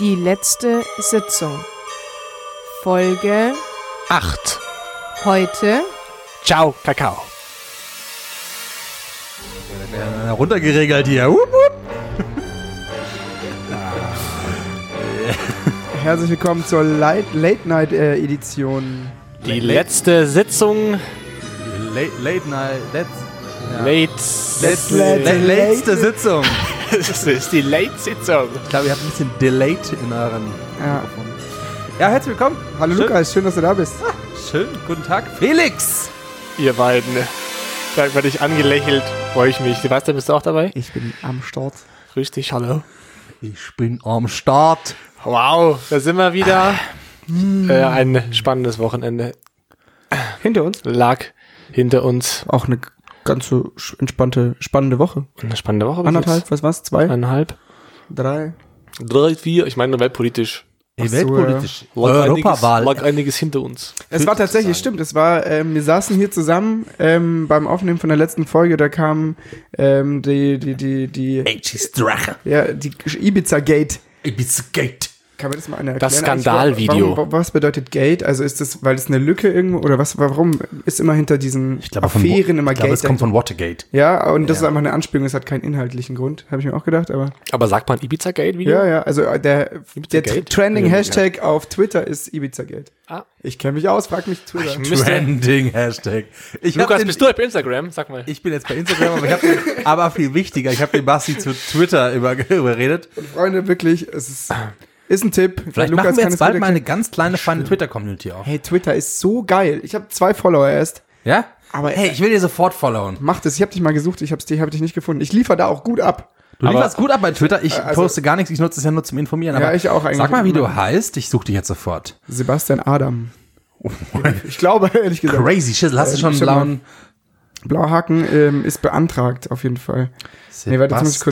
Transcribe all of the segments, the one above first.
Die letzte Sitzung. Folge 8. heute. Ciao, Kakao. Ja, runtergeregelt hier. Wupp, wupp. Herzlich willkommen zur Late, Late Night äh, Edition. Die letzte Sitzung. Late, late night. Let's, Late. let's, Late- late, letzte Sitzung. Das ist die Late-Sitzung. Ich glaube, ihr habt ein bisschen delayed in euren. Ja. Ja, herzlich willkommen. Hallo Schön. Lukas, schön, dass du da bist. Schön, guten Tag. Felix. Ihr beiden. Da werde ich angelächelt. Freue ich mich. Sebastian, bist du auch dabei? Ich bin am Start. Grüß dich, hallo. Ich bin am Start. Wow, da sind wir wieder. Äh, ein spannendes Wochenende Hinter uns. lag hinter uns. Auch eine ganz so entspannte, spannende Woche. Eine spannende Woche. Anderthalb, was war's? Zwei? Eineinhalb. Drei? Drei, vier. Ich meine, weltpolitisch. Ach so, Weltpolitisch. Lag Europawahl. Einiges, lag einiges hinter uns. Es war tatsächlich, stimmt, es war, ähm, wir saßen hier zusammen ähm, beim Aufnehmen von der letzten Folge, da kam ähm, die, die, die, die, H's Drache. ja, die Ibiza-Gate. Ibiza Gate. Kann mir das mal einer erklären? Das? Skandalvideo. Was bedeutet Gate? Also ist das, weil es eine Lücke irgendwo, oder was, warum ist immer hinter diesen Ich glaube, von, Affären immer ich glaube, Gate? es kommt von Watergate. ja, und das Ja. ist einfach eine Anspielung, es hat keinen inhaltlichen Grund, habe ich mir auch gedacht, aber Aber sagt man Ibiza-Gate-Video? ja, ja, also äh, der, der Gate? Trending Ja. Hashtag auf Twitter ist Ibiza-Gate. Ah. Ich kenne mich aus, frag mich Twitter. Ich Trending Hashtag. Ich Lukas, den- bist du bei Instagram? Sag mal. Ich bin jetzt bei Instagram, aber ich habe aber viel wichtiger. Ich habe den Basti zu Twitter über, überredet. Freunde, wirklich, es ist, ist ein Tipp. Vielleicht Lukas machen wir jetzt bald mal eine ganz kleine, feine Twitter-Community auf. Hey, Twitter ist so geil. Ich habe zwei Follower erst. Ja? Aber Hey, ich will dir sofort followen. Mach das. Ich habe dich mal gesucht. Ich habe dich, hab dich nicht gefunden. Ich liefere da auch gut ab. Du Aber- lieferst gut ab bei Twitter. Ich also- poste gar nichts. Ich nutze es ja nur zum Informieren. Ja, Aber ich auch eigentlich. Sag mal, wie du heißt. Ich suche dich jetzt sofort. Sebastian Adam. Ich glaube, ehrlich gesagt. Crazy Shit. Hast du Äh, schon einen blauen Blauer Haken ähm, ist beantragt, auf jeden Fall. Nee, warte, jetzt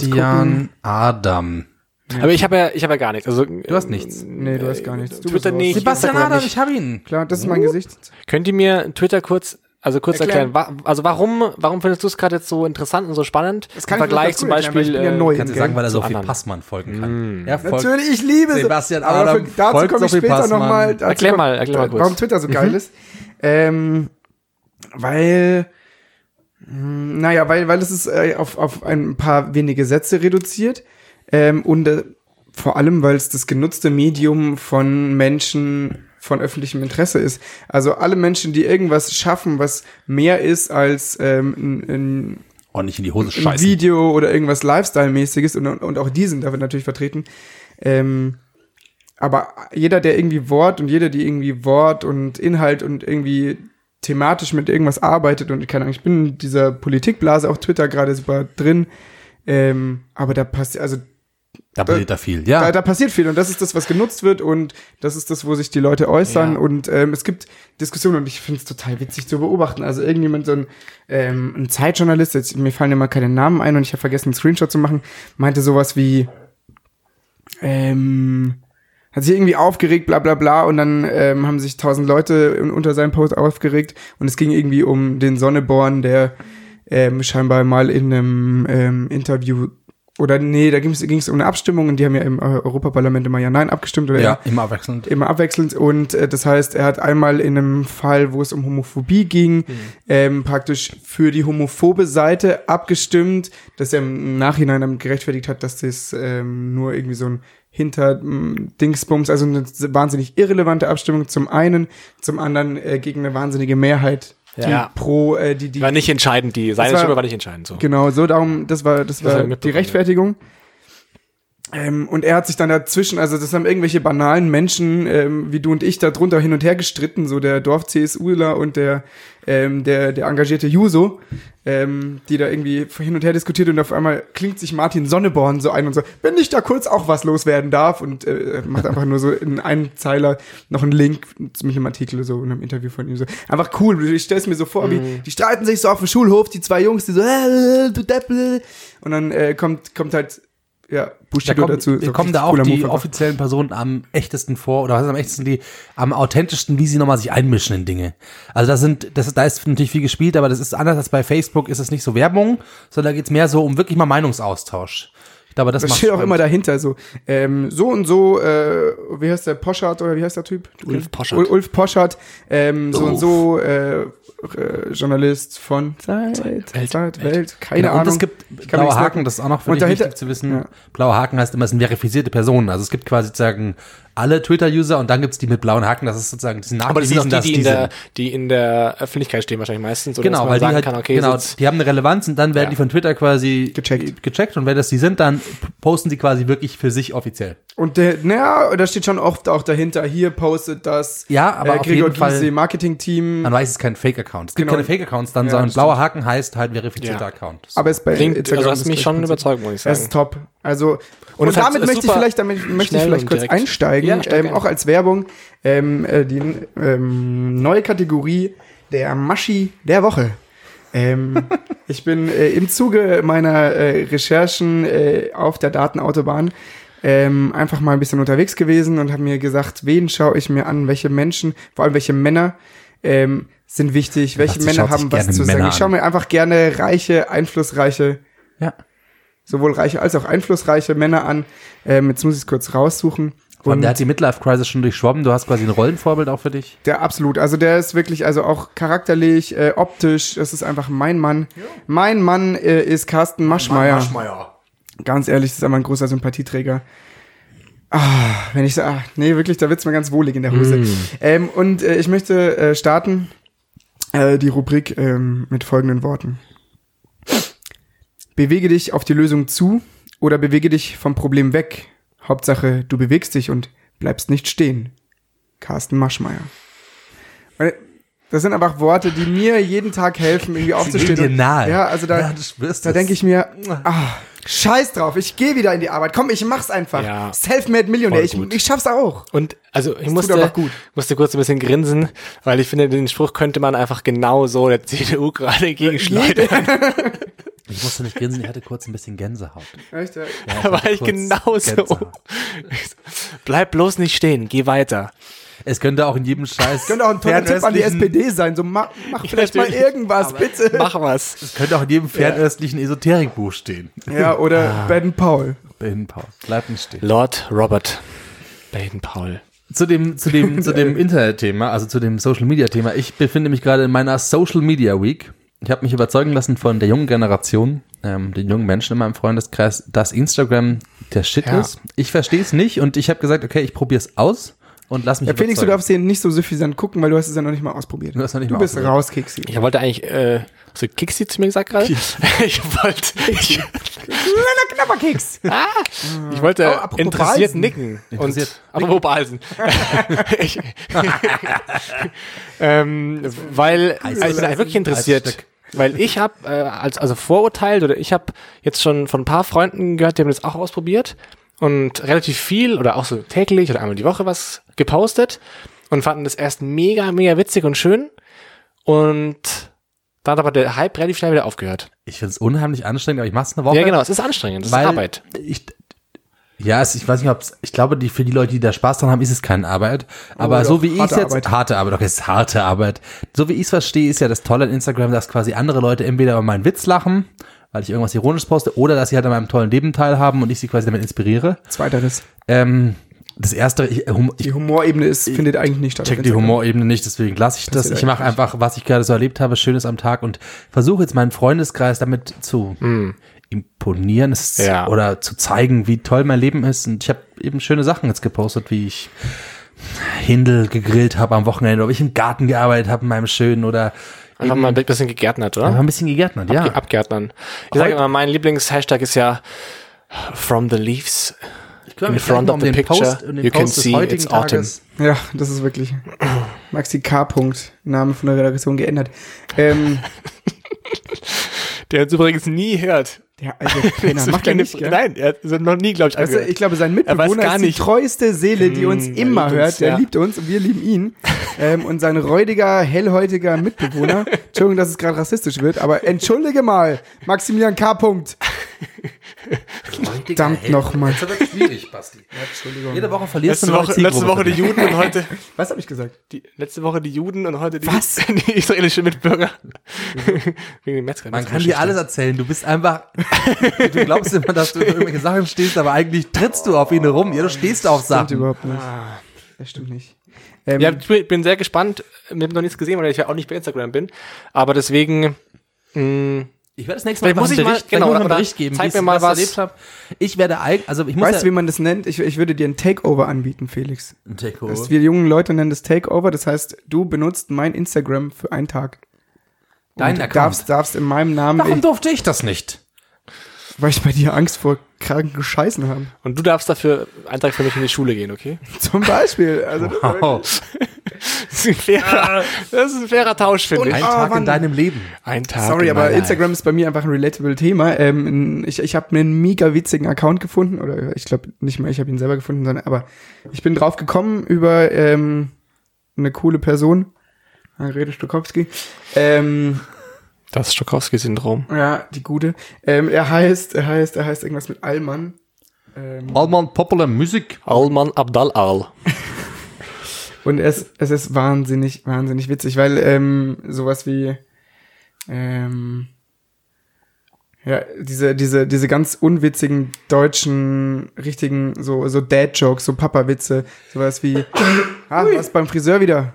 Aber ich habe ja, ich habe ja gar nichts. Also, Du hast nichts. Nee, du hast gar nichts. Du Twitter bist nicht. Sebastian Adam, nicht. ich habe ihn. Klar, das ist mein Gesicht. Könnt ihr mir Twitter kurz, also kurz Erklären. erklären, wa also warum, warum findest du es gerade jetzt so interessant und so spannend? Das kann Im ich Vergleich zum gut erklären, Beispiel. ich bin ja äh, neu. Kannst du sagen, weil er so viel anderen. Passmann folgen kann. Er folgt Natürlich, ich liebe. Sebastian Aber Adam für, dazu folgt komme ich später nochmal. Erklär mal, erklär mal kurz. Warum Twitter so geil ist. Ähm, weil, mh, naja, weil, weil es ist äh, auf, auf ein paar wenige Sätze reduziert. Ähm, und äh, vor allem, weil es das genutzte Medium von Menschen von öffentlichem Interesse ist. Also alle Menschen, die irgendwas schaffen, was mehr ist als ähm, ein, ein ordentlich in die Hose scheißen. Video oder irgendwas Lifestyle-mäßiges und, und auch die sind damit natürlich vertreten. Ähm, aber jeder, der irgendwie Wort und jeder, die irgendwie Wort und Inhalt und irgendwie thematisch mit irgendwas arbeitet und keine Ahnung, ich bin in dieser Politikblase auf Twitter gerade super drin, ähm, aber da passiert, also Da passiert da viel. da, Ja. da passiert viel und das ist das, was genutzt wird und das ist das, wo sich die Leute äußern Ja. und ähm, es gibt Diskussionen und ich finde es total witzig zu beobachten. Also irgendjemand, so ein, ähm, ein Zeitjournalist, jetzt, mir fallen immer keine Namen ein und ich habe vergessen, einen Screenshot zu machen, meinte sowas wie, ähm, hat sich irgendwie aufgeregt, bla bla bla, und dann ähm, haben sich tausend Leute un- unter seinem Post aufgeregt und es ging irgendwie um den Sonneborn, der ähm, scheinbar mal in einem ähm, Interview oder nee, da ging es um eine Abstimmung und die haben ja im äh, Europaparlament immer ja nein abgestimmt oder Ja, immer abwechselnd. immer abwechselnd und äh, das heißt, er hat einmal in einem Fall, wo es um Homophobie ging, ähm, praktisch für die homophobe Seite abgestimmt, dass er im Nachhinein damit gerechtfertigt hat, dass das ähm, nur irgendwie so ein Hinter-Dingsbums, also eine wahnsinnig irrelevante Abstimmung zum einen, zum anderen äh, gegen eine wahnsinnige Mehrheit, die Ja. pro, äh, die, die war nicht entscheidend, die, seine war- Stimme war nicht entscheidend, so. Genau, so darum, das war, das Das war die Rechtfertigung. Ähm, und er hat sich dann dazwischen, also das haben irgendwelche banalen Menschen ähm, wie du und ich da drunter hin und her gestritten, so der Dorf-CSUler und der, ähm, der, der engagierte Juso, ähm, die da irgendwie hin und her diskutiert und auf einmal klingt sich Martin Sonneborn so ein und so, wenn ich da kurz auch was loswerden darf? Und äh, macht einfach nur so in einem Zeiler noch einen Link mit einem Artikel so in einem Interview von ihm so. Einfach cool, ich stell's mir so vor, wie die streiten sich so auf dem Schulhof, die zwei Jungs, die so, äh, du Deppel. Und dann äh, kommt, kommt halt ja, Da Bushido kommen, dazu. da So kommen da auch die Move offiziellen Personen am echtesten vor, oder was ist am echtesten die, am authentischsten, wie sie nochmal sich einmischen in Dinge. Also da sind, das ist, da ist natürlich viel gespielt, aber das ist anders als bei Facebook, ist es nicht so Werbung, sondern da geht's mehr so um wirklich mal Meinungsaustausch. glaube, das, Das steht auch spannend. immer dahinter so. Ähm, so und so, äh, wie heißt der Poschardt oder wie heißt der Typ? Ulf Poschardt. Ul- Ulf Poschardt, ähm, so und Ulf. so, äh, äh, Journalist von Zeit, Welt. Zeit, Welt, keine Genau, Ahnung. Und es gibt blaue Haken, das ist auch noch für Und dich dahinter- wichtig zu wissen. Ja. Blaue Haken heißt immer, es sind verifizierte Personen. Also es gibt quasi sozusagen alle Twitter-User und dann gibt's die mit blauen Haken. Das ist sozusagen, die Aber das sind auch die, die, in der, die in der Öffentlichkeit stehen wahrscheinlich meistens. Oder Genau, weil die halt, kann, okay, genau, die haben eine Relevanz und dann werden Ja. die von Twitter quasi Gecheckt. gecheckt und wenn das die sind, dann posten sie quasi wirklich für sich offiziell. Und der, naja, da steht schon oft auch dahinter, hier postet das Ja, aber äh, auf Gregor jeden Fall- Gysi Marketing-Team. Man weiß, es ist kein Fake-Account. Es gibt Genau. keine Fake-Accounts dann, Ja, sondern blauer Haken heißt halt verifizierter Ja. Account. Aber es bei Klingt, Instagram also hast mich schon überzeugt, muss ich Das sagen. ist top. Also und, Und damit möchte ich vielleicht, damit möchte ich vielleicht kurz direkt. einsteigen, Ja, ähm, auch als Werbung ähm, äh, die ähm, neue Kategorie der Maschi der Woche. Ähm, ich bin äh, im Zuge meiner äh, Recherchen äh, auf der Datenautobahn ähm, einfach mal ein bisschen unterwegs gewesen und habe mir gesagt, wen schaue ich mir an, welche Menschen, vor allem welche Männer ähm, sind wichtig, welche dachte, Männer haben was zu sagen. Männer Ich schaue an. mir einfach gerne reiche, einflussreiche Ja. Sowohl reiche als auch einflussreiche Männer an. Ähm, jetzt muss ich es kurz raussuchen. Und der hat die Midlife-Crisis schon durchschwommen. Du hast quasi ein Rollenvorbild auch für dich. der absolut, also der ist wirklich, also auch charakterlich, äh, optisch, das ist einfach mein Mann. Mein Mann äh, ist Carsten Maschmeyer. Ganz ehrlich, das ist einfach ein großer Sympathieträger. Ah, wenn ich sage, nee, wirklich, da wird's mir ganz wohlig in der Hose. Ähm, und äh, ich möchte äh, starten äh, die Rubrik ähm, mit folgenden Worten. Bewege dich auf die Lösung zu oder bewege dich vom Problem weg. Hauptsache, du bewegst dich und bleibst nicht stehen. Carsten Maschmeyer. Das sind einfach Worte, die mir jeden Tag helfen, irgendwie aufzustehen. dir und- nahe. Ja, also da, Ja, da denke ich mir, ah, scheiß drauf, ich gehe wieder in die Arbeit. Komm, ich mach's einfach. Ja. Self-made Millionär, ich, gut. ich schaff's auch. Und also ich tut musste, musste kurz ein bisschen grinsen, weil ich finde, den Spruch könnte man einfach genau so der CDU gerade gegenschneidern. Ich musste nicht grinsen, ich hatte kurz ein bisschen Gänsehaut. Echt, ja. Ja, Da war ich genauso. Gänsehaut. Bleib bloß nicht stehen, geh weiter. Es könnte auch in jedem Scheiß. Könnte auch ein toller Tipp an die SPD sein. So, mach, mach vielleicht mal irgendwas, bitte. Mach was. Es könnte auch in jedem fernöstlichen Esoterikbuch stehen. Ja, oder Ah. Ben Paul. Bin Paul. Bleib nicht stehen. Lord Robert Baden-Powell. Zu dem, zu dem, zu dem Internetthema, also zu dem Social Media Thema. Ich befinde mich gerade in meiner Social Media Week. Ich habe mich überzeugen lassen von der jungen Generation, ähm, den jungen Menschen in meinem Freundeskreis, dass Instagram der Shit Ja. ist. Ich verstehe es nicht und ich habe gesagt, okay, ich probiere es aus und lass mich Ja, Felix, du darfst den nicht so suffisant gucken, weil du hast es ja noch nicht mal ausprobiert. Du hast noch nicht du mal bist ausprobiert. raus, Kiksi. Ich wollte eigentlich, äh, hast du Kixi zu mir gesagt gerade? ich wollte, ich, Kleiner Knabberkeks. ich wollte Oh, interessiert Balsen. nicken. Interessiert Und, apropos Balsen. ich, ähm, weil, also ich bin wirklich interessiert. Eisstück. Weil ich habe äh, als also Vorurteil oder ich habe jetzt schon von ein paar Freunden gehört, die haben das auch ausprobiert und relativ viel oder auch so täglich oder einmal die Woche was gepostet und fanden das erst mega mega witzig und schön und dann hat aber der Hype relativ schnell wieder aufgehört. Ich finde es unheimlich anstrengend, aber ich mache es eine Woche. Ja genau, es ist anstrengend, weil ist Arbeit. Ich, ja, es, ich weiß nicht, ob ich glaube, die, für die Leute, die da Spaß dran haben, ist es keine Arbeit. Aber doch, so wie ich es jetzt, Arbeit. harte Arbeit, okay, es ist harte Arbeit. So wie ich es verstehe, ist ja das Tolle an Instagram, dass quasi andere Leute entweder über meinen Witz lachen, weil ich irgendwas ironisch poste, oder dass sie halt an meinem tollen Leben teilhaben und ich sie quasi damit inspiriere. Zweiteres. Ähm, das erste, ich, hum, ich Die Humorebene ist, findet eigentlich nicht statt. check die. Humorebene nicht, deswegen lasse ich das. Ich mache einfach, was ich gerade so erlebt habe, Schönes am Tag und versuche jetzt meinen Freundeskreis damit zu imponieren es, Hm. Ja. oder zu zeigen, wie toll mein Leben ist. Und ich habe eben schöne Sachen jetzt gepostet, wie ich Hindel gegrillt habe am Wochenende, oder ich im Garten gearbeitet habe in meinem schönen oder Einfach mal ein bisschen gegärtnert, oder? einfach ein bisschen gegärtnert, ja. Abgärtnern. Ich sage immer, mein Lieblings-Hashtag ist ja From the Leaves. Ich kümmere in mich front of the picture, um den you can Post des see heutigen it's autumn. Tages. Ja, das ist wirklich. Maxi K. Punkt, Name von der Redaktion geändert. Ähm, Der uns übrigens nie hört. Penner, Das ist macht er keine- nicht, gell? Nein, er hat noch nie, glaube ich, Also, ich glaube, sein Er Mitbewohner gar ist die nicht. treueste Seele, die uns Mm, er immer hört. uns, Der ja. liebt uns und wir lieben ihn. ähm, und sein räudiger, hellhäutiger Mitbewohner, Entschuldigung, dass es gerade rassistisch wird, aber entschuldige mal, Maximilian K. Punkt. Verdammt nochmal. Das wird schwierig, Basti. Entschuldigung. Jede Woche verlierst Letzte du Woche, letzte Woche die. Juden und heute Was habe ich gesagt? die letzte Woche die Juden und heute die, Was? die israelische Mitbürger. Wegen den Metzger. Man kann dir alles erzählen. Du bist einfach, du glaubst immer, dass du irgendwelche Sachen stehst, aber eigentlich trittst du auf ihn rum. Ja, du stehst auf Stimmt Sachen. überhaupt nicht. Das stimmt nicht. Ähm, Ja, ich bin- bin sehr gespannt. Wir haben noch nichts gesehen, weil ich ja auch nicht bei Instagram bin. Aber deswegen, mh, Ich werde das nächste Mal muss einfach ich einen mal- Bericht, genau, einen Bericht geben, zeig mir mal was was. erlebt habe. Ich werde also ich muss weißt du, ja, wie man das nennt? Ich, ich würde dir ein Takeover anbieten, Felix. Ein Takeover. Das, wir jungen Leute nennen das Takeover. Das heißt, du benutzt mein Instagram für einen Tag. Dein Account. darfst, darfst in meinem Namen, Warum ich, durfte ich das nicht? weil ich bei dir Angst vor kranken Scheißen habe. und du darfst dafür einen Tag für mich in die Schule gehen, okay? Zum Beispiel. Also Wow. Das ist ein fairer, das ist ein fairer Tausch, finde Ein ich. Ah, Tag Mann. in deinem Leben. Ein Tag. Sorry, in aber Instagram ist bei mir einfach ein relatable Thema. Ähm, ich ich habe einen mega witzigen Account gefunden, oder ich glaube nicht mal, ich habe ihn selber gefunden, sondern aber ich bin drauf gekommen über ähm, eine coole Person, Margarete Stokowski. Ähm, Life. Das Stokowski-Syndrom. ja, die gute. Ähm, er heißt, er heißt, er heißt irgendwas mit Allmann. Ähm, Allman Popular Music. Alman Abdal Al. Und es, es ist wahnsinnig, wahnsinnig witzig, weil ähm, sowas wie ähm, ja, diese, diese, diese ganz unwitzigen deutschen, richtigen, so, so Dad-Jokes, so Papa-Witze, sowas wie, ah, was beim Friseur wieder?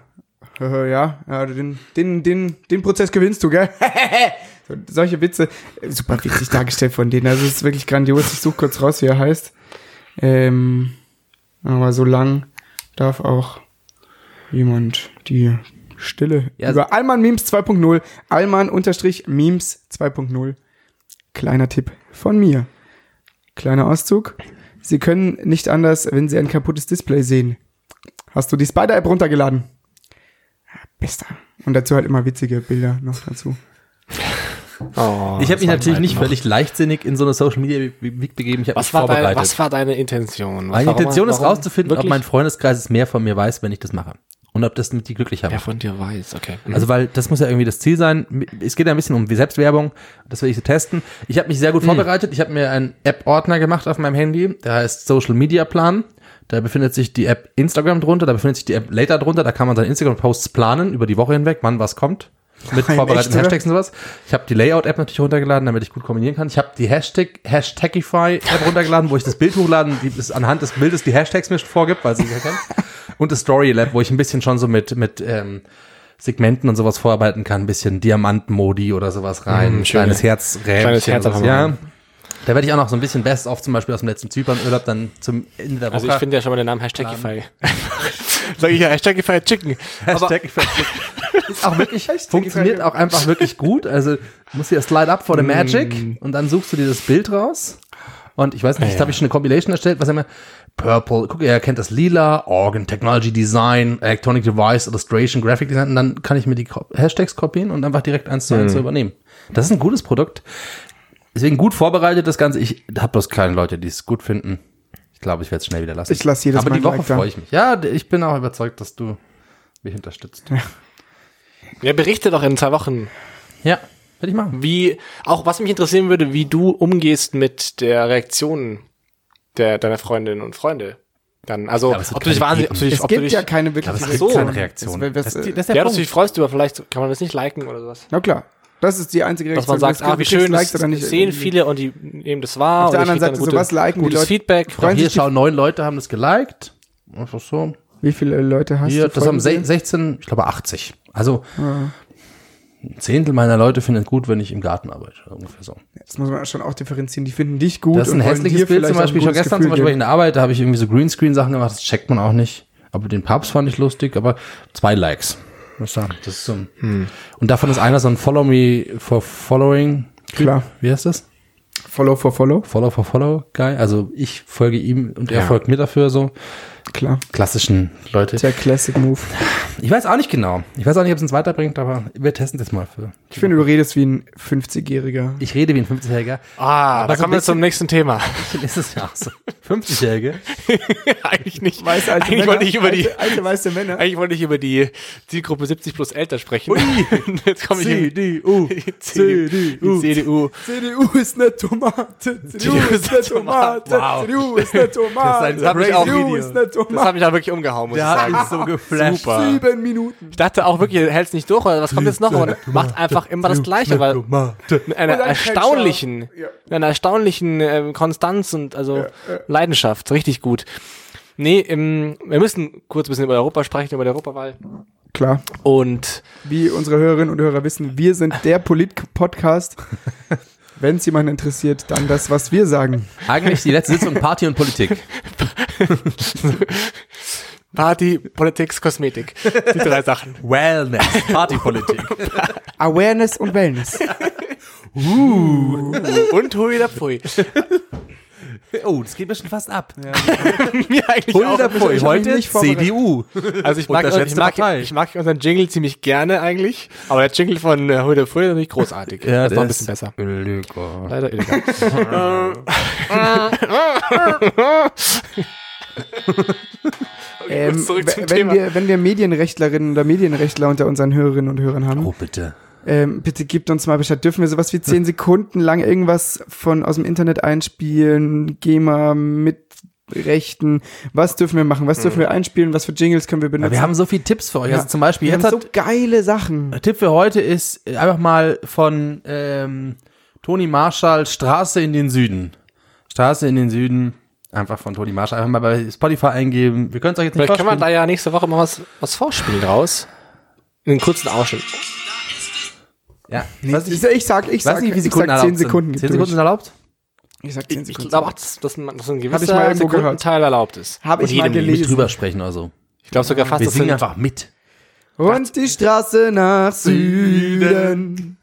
Ja, ja, den, den, den, den Prozess gewinnst du, gell? so, solche Witze, super witzig dargestellt von denen. Also es ist wirklich grandios. Ich suche kurz raus, wie er heißt. Ähm, aber so lang darf auch jemand die Stille Ja, also- über Alman Memes 2.0, Alman unterstrich Memes 2.0. Kleiner Tipp von mir. Kleiner Auszug. Sie können nicht anders, wenn Sie ein kaputtes Display sehen. Hast du die Spider-App runtergeladen? Bester. Und dazu halt immer witzige Bilder noch dazu. Oh, Ich habe mich natürlich nicht noch. völlig leichtsinnig in so eine Social Media Week begeben. Ich habe mich Was war, deine, vorbereitet. was war deine Intention? Meine Warum- Intention ist warum- rauszufinden, ob wirklich? mein Freundeskreis mehr von mir weiß, wenn ich das mache. Und ob das mit die glücklich haben. Wer von dir weiß, okay. Mhm. Also weil das muss ja irgendwie das Ziel sein. Es geht ja ein bisschen um die Selbstwerbung. Das will ich so testen. Ich habe mich sehr gut vorbereitet. Ich habe mir einen App-Ordner gemacht auf meinem Handy. Der heißt Social Media Plan. Da befindet sich die App Instagram drunter. Da befindet sich die App Later drunter. Da kann man seine Instagram-Posts planen über die Woche hinweg, wann was kommt. Mit Nein, vorbereiteten echt? Hashtags und sowas. Ich habe die Layout-App natürlich runtergeladen, damit ich gut kombinieren kann. Ich habe die Hashtag Hashtagify-App runtergeladen, wo ich das Bild hochladen, die es anhand des Bildes die Hashtags mir vorgibt, weil sie sie erkennt. Und das Story Lab, wo ich ein bisschen schon so mit, mit ähm, Segmenten und sowas vorarbeiten kann, ein bisschen Diamant-Modi oder sowas rein, Mm, kleines Herz, kleines Herz einfach ja. Da werde ich auch noch so ein bisschen Best of zum Beispiel aus dem letzten Zypern-Urlaub dann zum Ende der Woche. Also ich finde ja schon mal den Namen Hashtagify. Sag ich ja Hashtagify Chicken. Hashtag ist auch wirklich, funktioniert auch einfach wirklich gut. Also du musst hier Slide up for the magic und dann suchst du dir das Bild raus. Und ich weiß nicht, Ja, jetzt habe ich schon eine Compilation erstellt, was immer Purple, guck, ihr kennt das Lila, Organ, Technology Design, Electronic Device, Illustration, Graphic Design und dann kann ich mir die Hashtags kopieren und einfach direkt eins zu eins so übernehmen. Das ist ein gutes Produkt. Deswegen gut vorbereitet das Ganze. Ich habe bloß keine Leute, die es gut finden. Ich glaube, ich werde es schnell wieder lassen. Ich lasse jedes Aber Mal die Woche freue ich mich. Ja, ich bin auch überzeugt, dass du mich unterstützt. Ja, berichte doch in zwei Wochen, Ja, werde ich machen. wie, auch was mich interessieren würde, wie du umgehst mit der Reaktion der, deiner Freundinnen und Freunde. Dann, also, aber wird ob du dich wahnsinnig, ob du dich, Es ob du gibt dich, ja keine wirkliche Aber gibt so. keine Reaktion. Das, Das, das, das, äh, ist der ja, dass du dich freust über, vielleicht kann man das nicht liken oder sowas. na klar. Das ist die einzige Dass Reaktion. man sagt, Du ah, wie schön, das sehen viele und die nehmen das wahr. Auf der anderen Seite, gute- sowas liken die gutes Leute- Feedback. Freuen Hier sich die- schauen neun Leute haben das geliked. Einfach so. Wie viele Leute hast Hier, du? das haben se- Folgen 16, ich glaube 80. Also Ja. Ein Zehntel meiner Leute finden es gut, wenn ich im Garten arbeite. Ungefähr so. Das muss man schon auch differenzieren. Die finden dich gut. Das ist ein hässliches Bild zum Beispiel. Schon gutes gestern zum Gefühl Beispiel, weil ich in geben. der Arbeit, da habe ich irgendwie so Greenscreen-Sachen gemacht. Das checkt man auch nicht. Aber den Papst fand ich lustig, aber zwei Likes. Muss ich sagen. Das ist so ein Und davon ist einer so ein Follow Me for Following. Klar. Wie heißt das? Follow for Follow. Follow for Follow Guy. Also ich folge ihm und er Ja. folgt mir dafür so. Klar. Klassischen Leute. Der Classic Move. Ich weiß auch nicht genau. Ich weiß auch nicht, ob es uns weiterbringt, aber wir testen das mal für. Ich finde, du redest wie ein 50-Jähriger. Ich rede wie ein 50-Jähriger. Ah, da so kommen wir zum nächsten Thema. Ist es ja auch so. 50-Jährige. eigentlich nicht. Weiße alte eigentlich Männer, wollte ich über die, alte, alte weiße Männer. eigentlich wollte ich über die Zielgruppe 70 plus älter sprechen. Jetzt komme ich CDU. CDU. CDU. CDU ist eine Tomate. CDU ist eine Tomate. CDU ist eine Tomate. Das ist ein crazy CDU ist eine Das hat mich da wirklich umgehauen, muss Der ich hat sagen. mich so geflasht. Super. Sieben Minuten. Ich dachte auch wirklich, hält es nicht durch, oder was kommt jetzt noch? Aber macht einfach immer das Gleiche, weil mit einer Und erstaunlichen. Ja. mit einer erstaunlichen ähm, Konstanz und also Leidenschaft, richtig gut. Nee, ähm, wir müssen kurz ein bisschen über Europa sprechen, über die Europawahl. Klar. Und Wie unsere Hörerinnen und Hörer wissen, wir sind der Polit-Podcast. Wenn es jemanden interessiert, dann das, was wir sagen. Eigentlich die letzte Sitzung Party und Politik. Party, Politik, Kosmetik. Die drei Sachen. Wellness. Partypolitik. Awareness und Wellness. Und hui da pfui. Oh, das geht mir schon fast ab. Mir eigentlich Hui auch. da pfui. ich hab mich Heute nicht. CDU. Also ich mag, ich, mag, ich mag unseren Jingle ziemlich gerne eigentlich, aber der Jingle von äh, Hui da pfui ist natürlich großartig. das ist noch ein bisschen besser. Illegal. Leider illegal. Ähm, zurück zum wenn, Thema. wir, wenn wir Medienrechtlerinnen oder Medienrechtler unter unseren Hörerinnen und Hörern haben, Oh, bitte. ähm, bitte gebt uns mal Bescheid. Dürfen wir sowas wie zehn Sekunden lang irgendwas von aus dem Internet einspielen? GEMA mit Rechten? Was dürfen wir machen? Was dürfen wir einspielen? Was für Jingles können wir benutzen? Wir haben so viele Tipps für euch. Ja. Also zum Beispiel, wir jetzt haben hat, so geile Sachen. Der Tipp für heute ist äh, einfach mal von ähm, Toni Marshall Straße in den Süden. Straße in den Süden. Einfach von Toni Marshall. Einfach mal bei Spotify eingeben. Wir können es euch jetzt nicht Vielleicht können wir da ja nächste Woche mal was, was vorspielen draus. Einen kurzen Ausschnitt. Ja. Nee, weiß ich, nicht, ich sag, ich ich weiß sag, nicht, wie ich Sekunden sag erlaubt zehn Sekunden. sind. Zehn durch. Sekunden sind erlaubt? Ich sag zehn Ich Sekunden. glaube auch, dass, dass, ein- ich mal gewisser. Sekundenteil erlaubt ist. Hab ich Und mal jedem gelesen. Nicht drüber sprechen oder so. Ich glaube sogar fast, Wir singen einfach mit. Und die Straße nach Süden.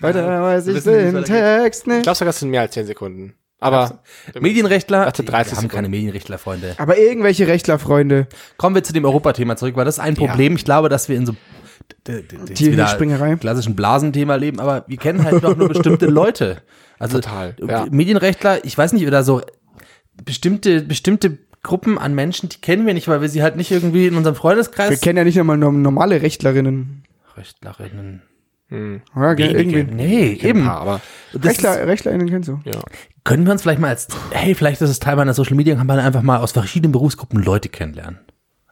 Weiter weiß ich den. Text ich nicht. glaube sogar, es sind mehr als 10 Sekunden. Aber Medienrechtler, Warte, 30 wir haben keine Medienrechtler-Freunde. Aber irgendwelche Rechtlerfreunde, Kommen wir zu dem Europathema zurück, weil das ist ein Problem. Ich glaube, dass wir in so d- d- d- jetzt Die wieder Springerei. klassischen Blasenthema leben, aber wir kennen halt doch nur bestimmte Leute. Also Total, ja. Medienrechtler, ich weiß nicht, oder so bestimmte, bestimmte Gruppen an Menschen, die kennen wir nicht, weil wir sie halt nicht irgendwie in unserem Freundeskreis. wir kennen ja nicht einmal norm- normale Rechtlerinnen. Rechtlerinnen. Ja, gell, Wenige. irgendwie. Nee, eben. paar, aber Rechtler, ist, RechtlerInnen kennst du. ja. können wir uns vielleicht mal als, hey, vielleicht ist es Teil meiner Social Media, kann man einfach mal aus verschiedenen Berufsgruppen Leute kennenlernen.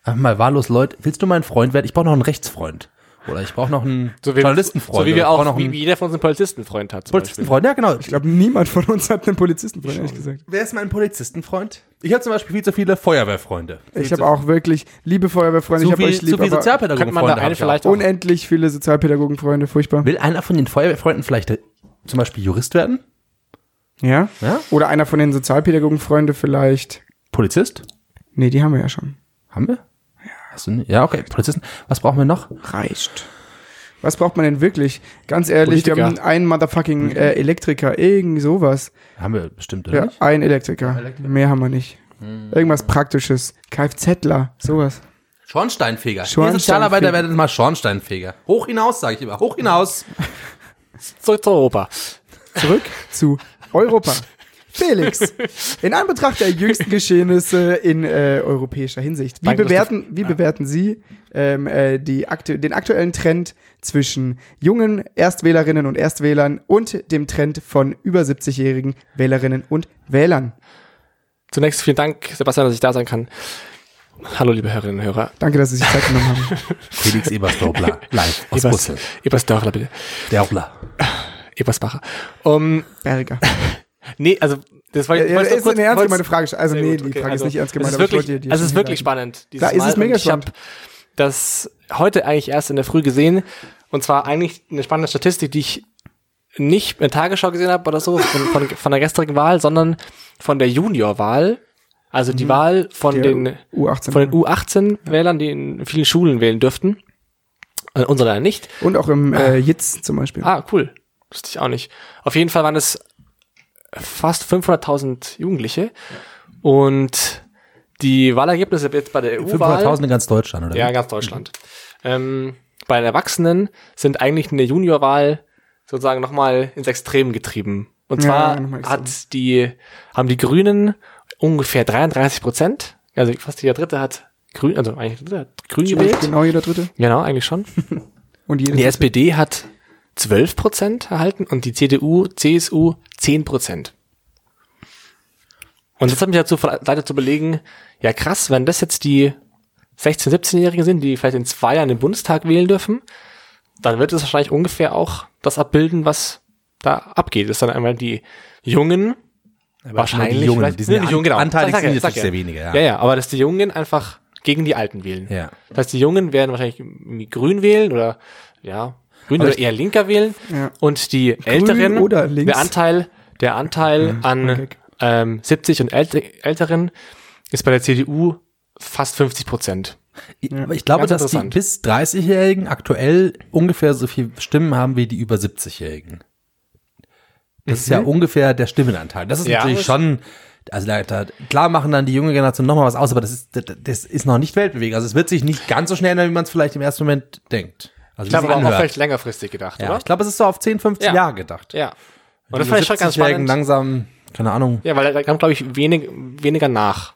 Einfach mal wahllos Leute. Willst du mein Freund werden? Ich brauche noch einen Rechtsfreund. Oder ich brauche noch einen So wie, Journalistenfreund. so wie wir auch, noch wie, einen wie jeder von uns einen Polizistenfreund hat. Zum Beispiel. Polizistenfreund. Ja, genau. Ich glaube, niemand von uns hat einen Polizistenfreund, ehrlich gesagt. Wer ist mein Polizistenfreund? Ich habe zum Beispiel viel zu viele Feuerwehrfreunde. Viel Ich zu- habe auch wirklich liebe Feuerwehrfreunde, zu ich habe euch zu lieb, viel aber Könnte man da Sozialpädagogenfreunde. vielleicht auch. unendlich viele Sozialpädagogenfreunde, furchtbar. Will einer von den Feuerwehrfreunden vielleicht zum Beispiel Jurist werden? Ja? Ja? Oder einer von den Sozialpädagogenfreunde vielleicht. Polizist? Nee, die haben wir ja schon. Haben wir? Ja. Hast du nicht? Ja, okay. Polizisten. Was brauchen wir noch? Reicht. Was braucht man denn wirklich? Ganz ehrlich, wir Politiker. haben einen motherfucking äh, Elektriker, irgend sowas. Haben wir bestimmt, oder Ja, nicht? ein Elektriker. Mehr haben wir nicht. Irgendwas Praktisches. Kfzler, sowas. Schornsteinfeger. Schornsteinfeger. Ihr Sozialarbeiter werdet mal Schornsteinfeger. Hoch hinaus, sage ich immer. Hoch hinaus. Zurück zu Europa. Zurück zu Europa. Felix, in Anbetracht der jüngsten Geschehnisse in äh, europäischer Hinsicht, wie Danke, bewerten, wie bewerten Sie ähm, äh, die aktu den aktuellen Trend zwischen jungen Erstwählerinnen und Erstwählern und dem Trend von über 70-jährigen Wählerinnen und Wählern? Zunächst vielen Dank, Sebastian, dass ich da sein kann. Hallo, liebe Hörerinnen und Hörer. Danke, dass Sie sich Zeit genommen haben. Felix Ebersdorfler. Live aus Ebers, Brüssel. Ebersdörfler, bitte. Derbler. Ebersbacher. Um, Berger. nee, also, das war Ja, ja, ist eine ernst gemeinte Frage. Also nee, gut, die okay, Frage also, ist nicht ernst gemeint, Es ist aber ich wirklich, wollte dir die also es ist wirklich spannend. dieses Klar, ist es mega Und ich hab spannend. Das heute eigentlich erst in der Früh gesehen. Und zwar eigentlich eine spannende Statistik, die ich nicht in der Tagesschau gesehen habe oder so, von, von, von der gestrigen Wahl, sondern von der Juniorwahl. Also die Wahl von Mhm. Der den, U18. von den U18-Wählern, die in vielen Schulen wählen dürften. Äh, unsere leider nicht. Und auch im äh, Jitz zum Beispiel. Ah, cool. Wusste ich auch nicht. Auf jeden Fall waren es fast 500.000 Jugendliche. Und die Wahlergebnisse jetzt bei der EU-Wahl. 500.000 in ganz Deutschland, oder? Ja, ganz Deutschland. Ähm, bei den Erwachsenen sind eigentlich in der Juniorwahl sozusagen nochmal ins Extrem getrieben. Und Ja, zwar extrem. hat die, haben die Grünen ungefähr 33 Prozent. Also fast jeder Dritte hat grün, also eigentlich jeder Dritte hat grün gewählt. Genau, jeder Dritte. Genau, eigentlich schon. Und Die Dritte. SPD hat 12 Prozent erhalten und die CDU, CSU 10 Prozent. Und das hat mich dazu verleitet zu überlegen, ja krass, wenn das jetzt die 16-, 17-Jährigen sind, die vielleicht in zwei Jahren den Bundestag wählen dürfen, dann wird es wahrscheinlich ungefähr auch das abbilden, was da abgeht. Das ist dann einmal die Jungen, wahrscheinlich die Jungen, die sind Nee, ja Jungen, genau. anteilig Sag ja, sind jetzt sag ja. sehr wenige, ja. Ja, ja, aber dass die Jungen einfach gegen die Alten wählen. Ja. Das heißt, die Jungen werden wahrscheinlich irgendwie grün wählen oder ja, grün Aber oder eher linker wählen. Ja. Und die Älteren, oder links. der Anteil, der Anteil an okay. Ähm, 70 und älte, Älteren ist bei der CDU fast 50 Prozent. Aber ich glaube, dass die bis 30-Jährigen aktuell ungefähr so viel Stimmen haben wie die über 70-Jährigen. Das ist ja ungefähr der Stimmenanteil. Das ist Ja, natürlich schon, also da, da, klar machen dann die junge Generation nochmal was aus, aber das ist, das, das ist noch nicht Weltbewegend. Also es wird sich nicht ganz so schnell ändern, wie man es vielleicht im ersten Moment denkt. Also Ich glaube, aber auch vielleicht längerfristig gedacht, ja, oder? ich glaube, es ist so auf 10, 15 Ja. Jahre gedacht. Ja. Und Die das fand ich schon ganz 70-Jährigen spannend. langsam, keine Ahnung, Ja, weil da kommt, glaube ich, wenig, weniger nach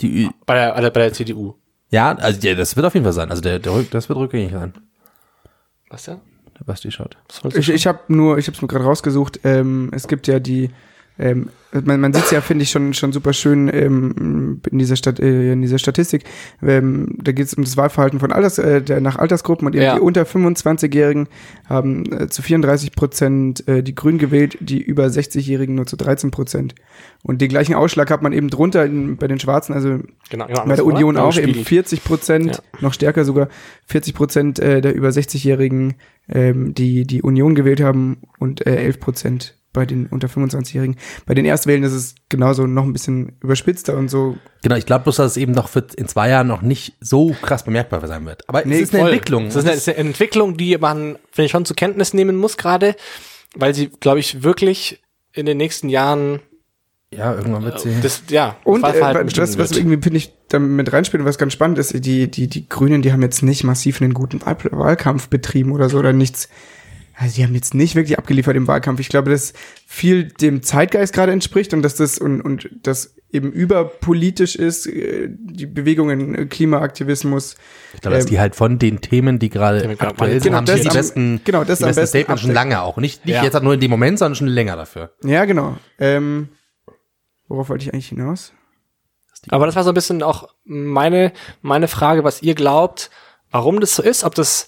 die, bei der, bei der, bei der CDU. ja, also ja, das wird auf jeden Fall sein. Also der, der Rück- das wird rückgängig sein. Was denn? Der Basti schaut. Ich, ich habe nur, ich habe es mir gerade rausgesucht. Ähm, es gibt ja die, ähm, man, man sieht es ja, finde ich schon schon super schön ähm, in dieser Stat äh, in dieser Statistik. Ähm, da geht es um das Wahlverhalten von Alters, äh, der, nach Altersgruppen und eben Ja. die unter 25-Jährigen haben äh, zu 34 Prozent äh, die Grün gewählt, die über 60-Jährigen nur zu 13 Prozent. Und den gleichen Ausschlag hat man eben drunter in, bei den Schwarzen, also Genau, genau bei der Union oder? auch eben Spiegel. 40 Prozent, noch stärker sogar 40 Prozent äh, der über 60-Jährigen, ähm, die die Union gewählt haben und äh, 11 Prozent bei den unter 25-Jährigen. Bei den Erstwählen ist es genauso noch ein bisschen überspitzter und so. Genau, ich glaube bloß, dass es eben noch für in zwei Jahren noch nicht so krass bemerkbar sein wird. Aber Nee, es ist eine Voll. Entwicklung. Das ist eine, ist eine Entwicklung, die man, finde ich, schon zur Kenntnis nehmen muss gerade, weil sie, glaube ich, wirklich in den nächsten Jahren ja, irgendwann wird sie. das, ja, Und äh, was, was irgendwie, finde ich, damit reinspielt und was ganz spannend ist, die, die, die Grünen, die haben jetzt nicht massiv einen guten Wahl Wahlkampf betrieben oder so oder nichts. Also die haben jetzt nicht wirklich abgeliefert im Wahlkampf. Ich glaube, dass viel dem Zeitgeist gerade entspricht und dass das und, und das eben überpolitisch ist, äh, die Bewegungen äh, Klimaaktivismus. Ich glaube, dass ähm, die halt von den Themen, die gerade aktuell sind, genau, haben das die die am- besten, genau, das die am besten besten Statements schon lange auch. Nicht, nicht Ja. jetzt halt nur in dem Moment, sondern schon länger dafür. Ja, genau. Ähm, worauf wollte ich eigentlich hinaus? Aber das war so ein bisschen auch meine, meine Frage, was ihr glaubt, warum das so ist, ob das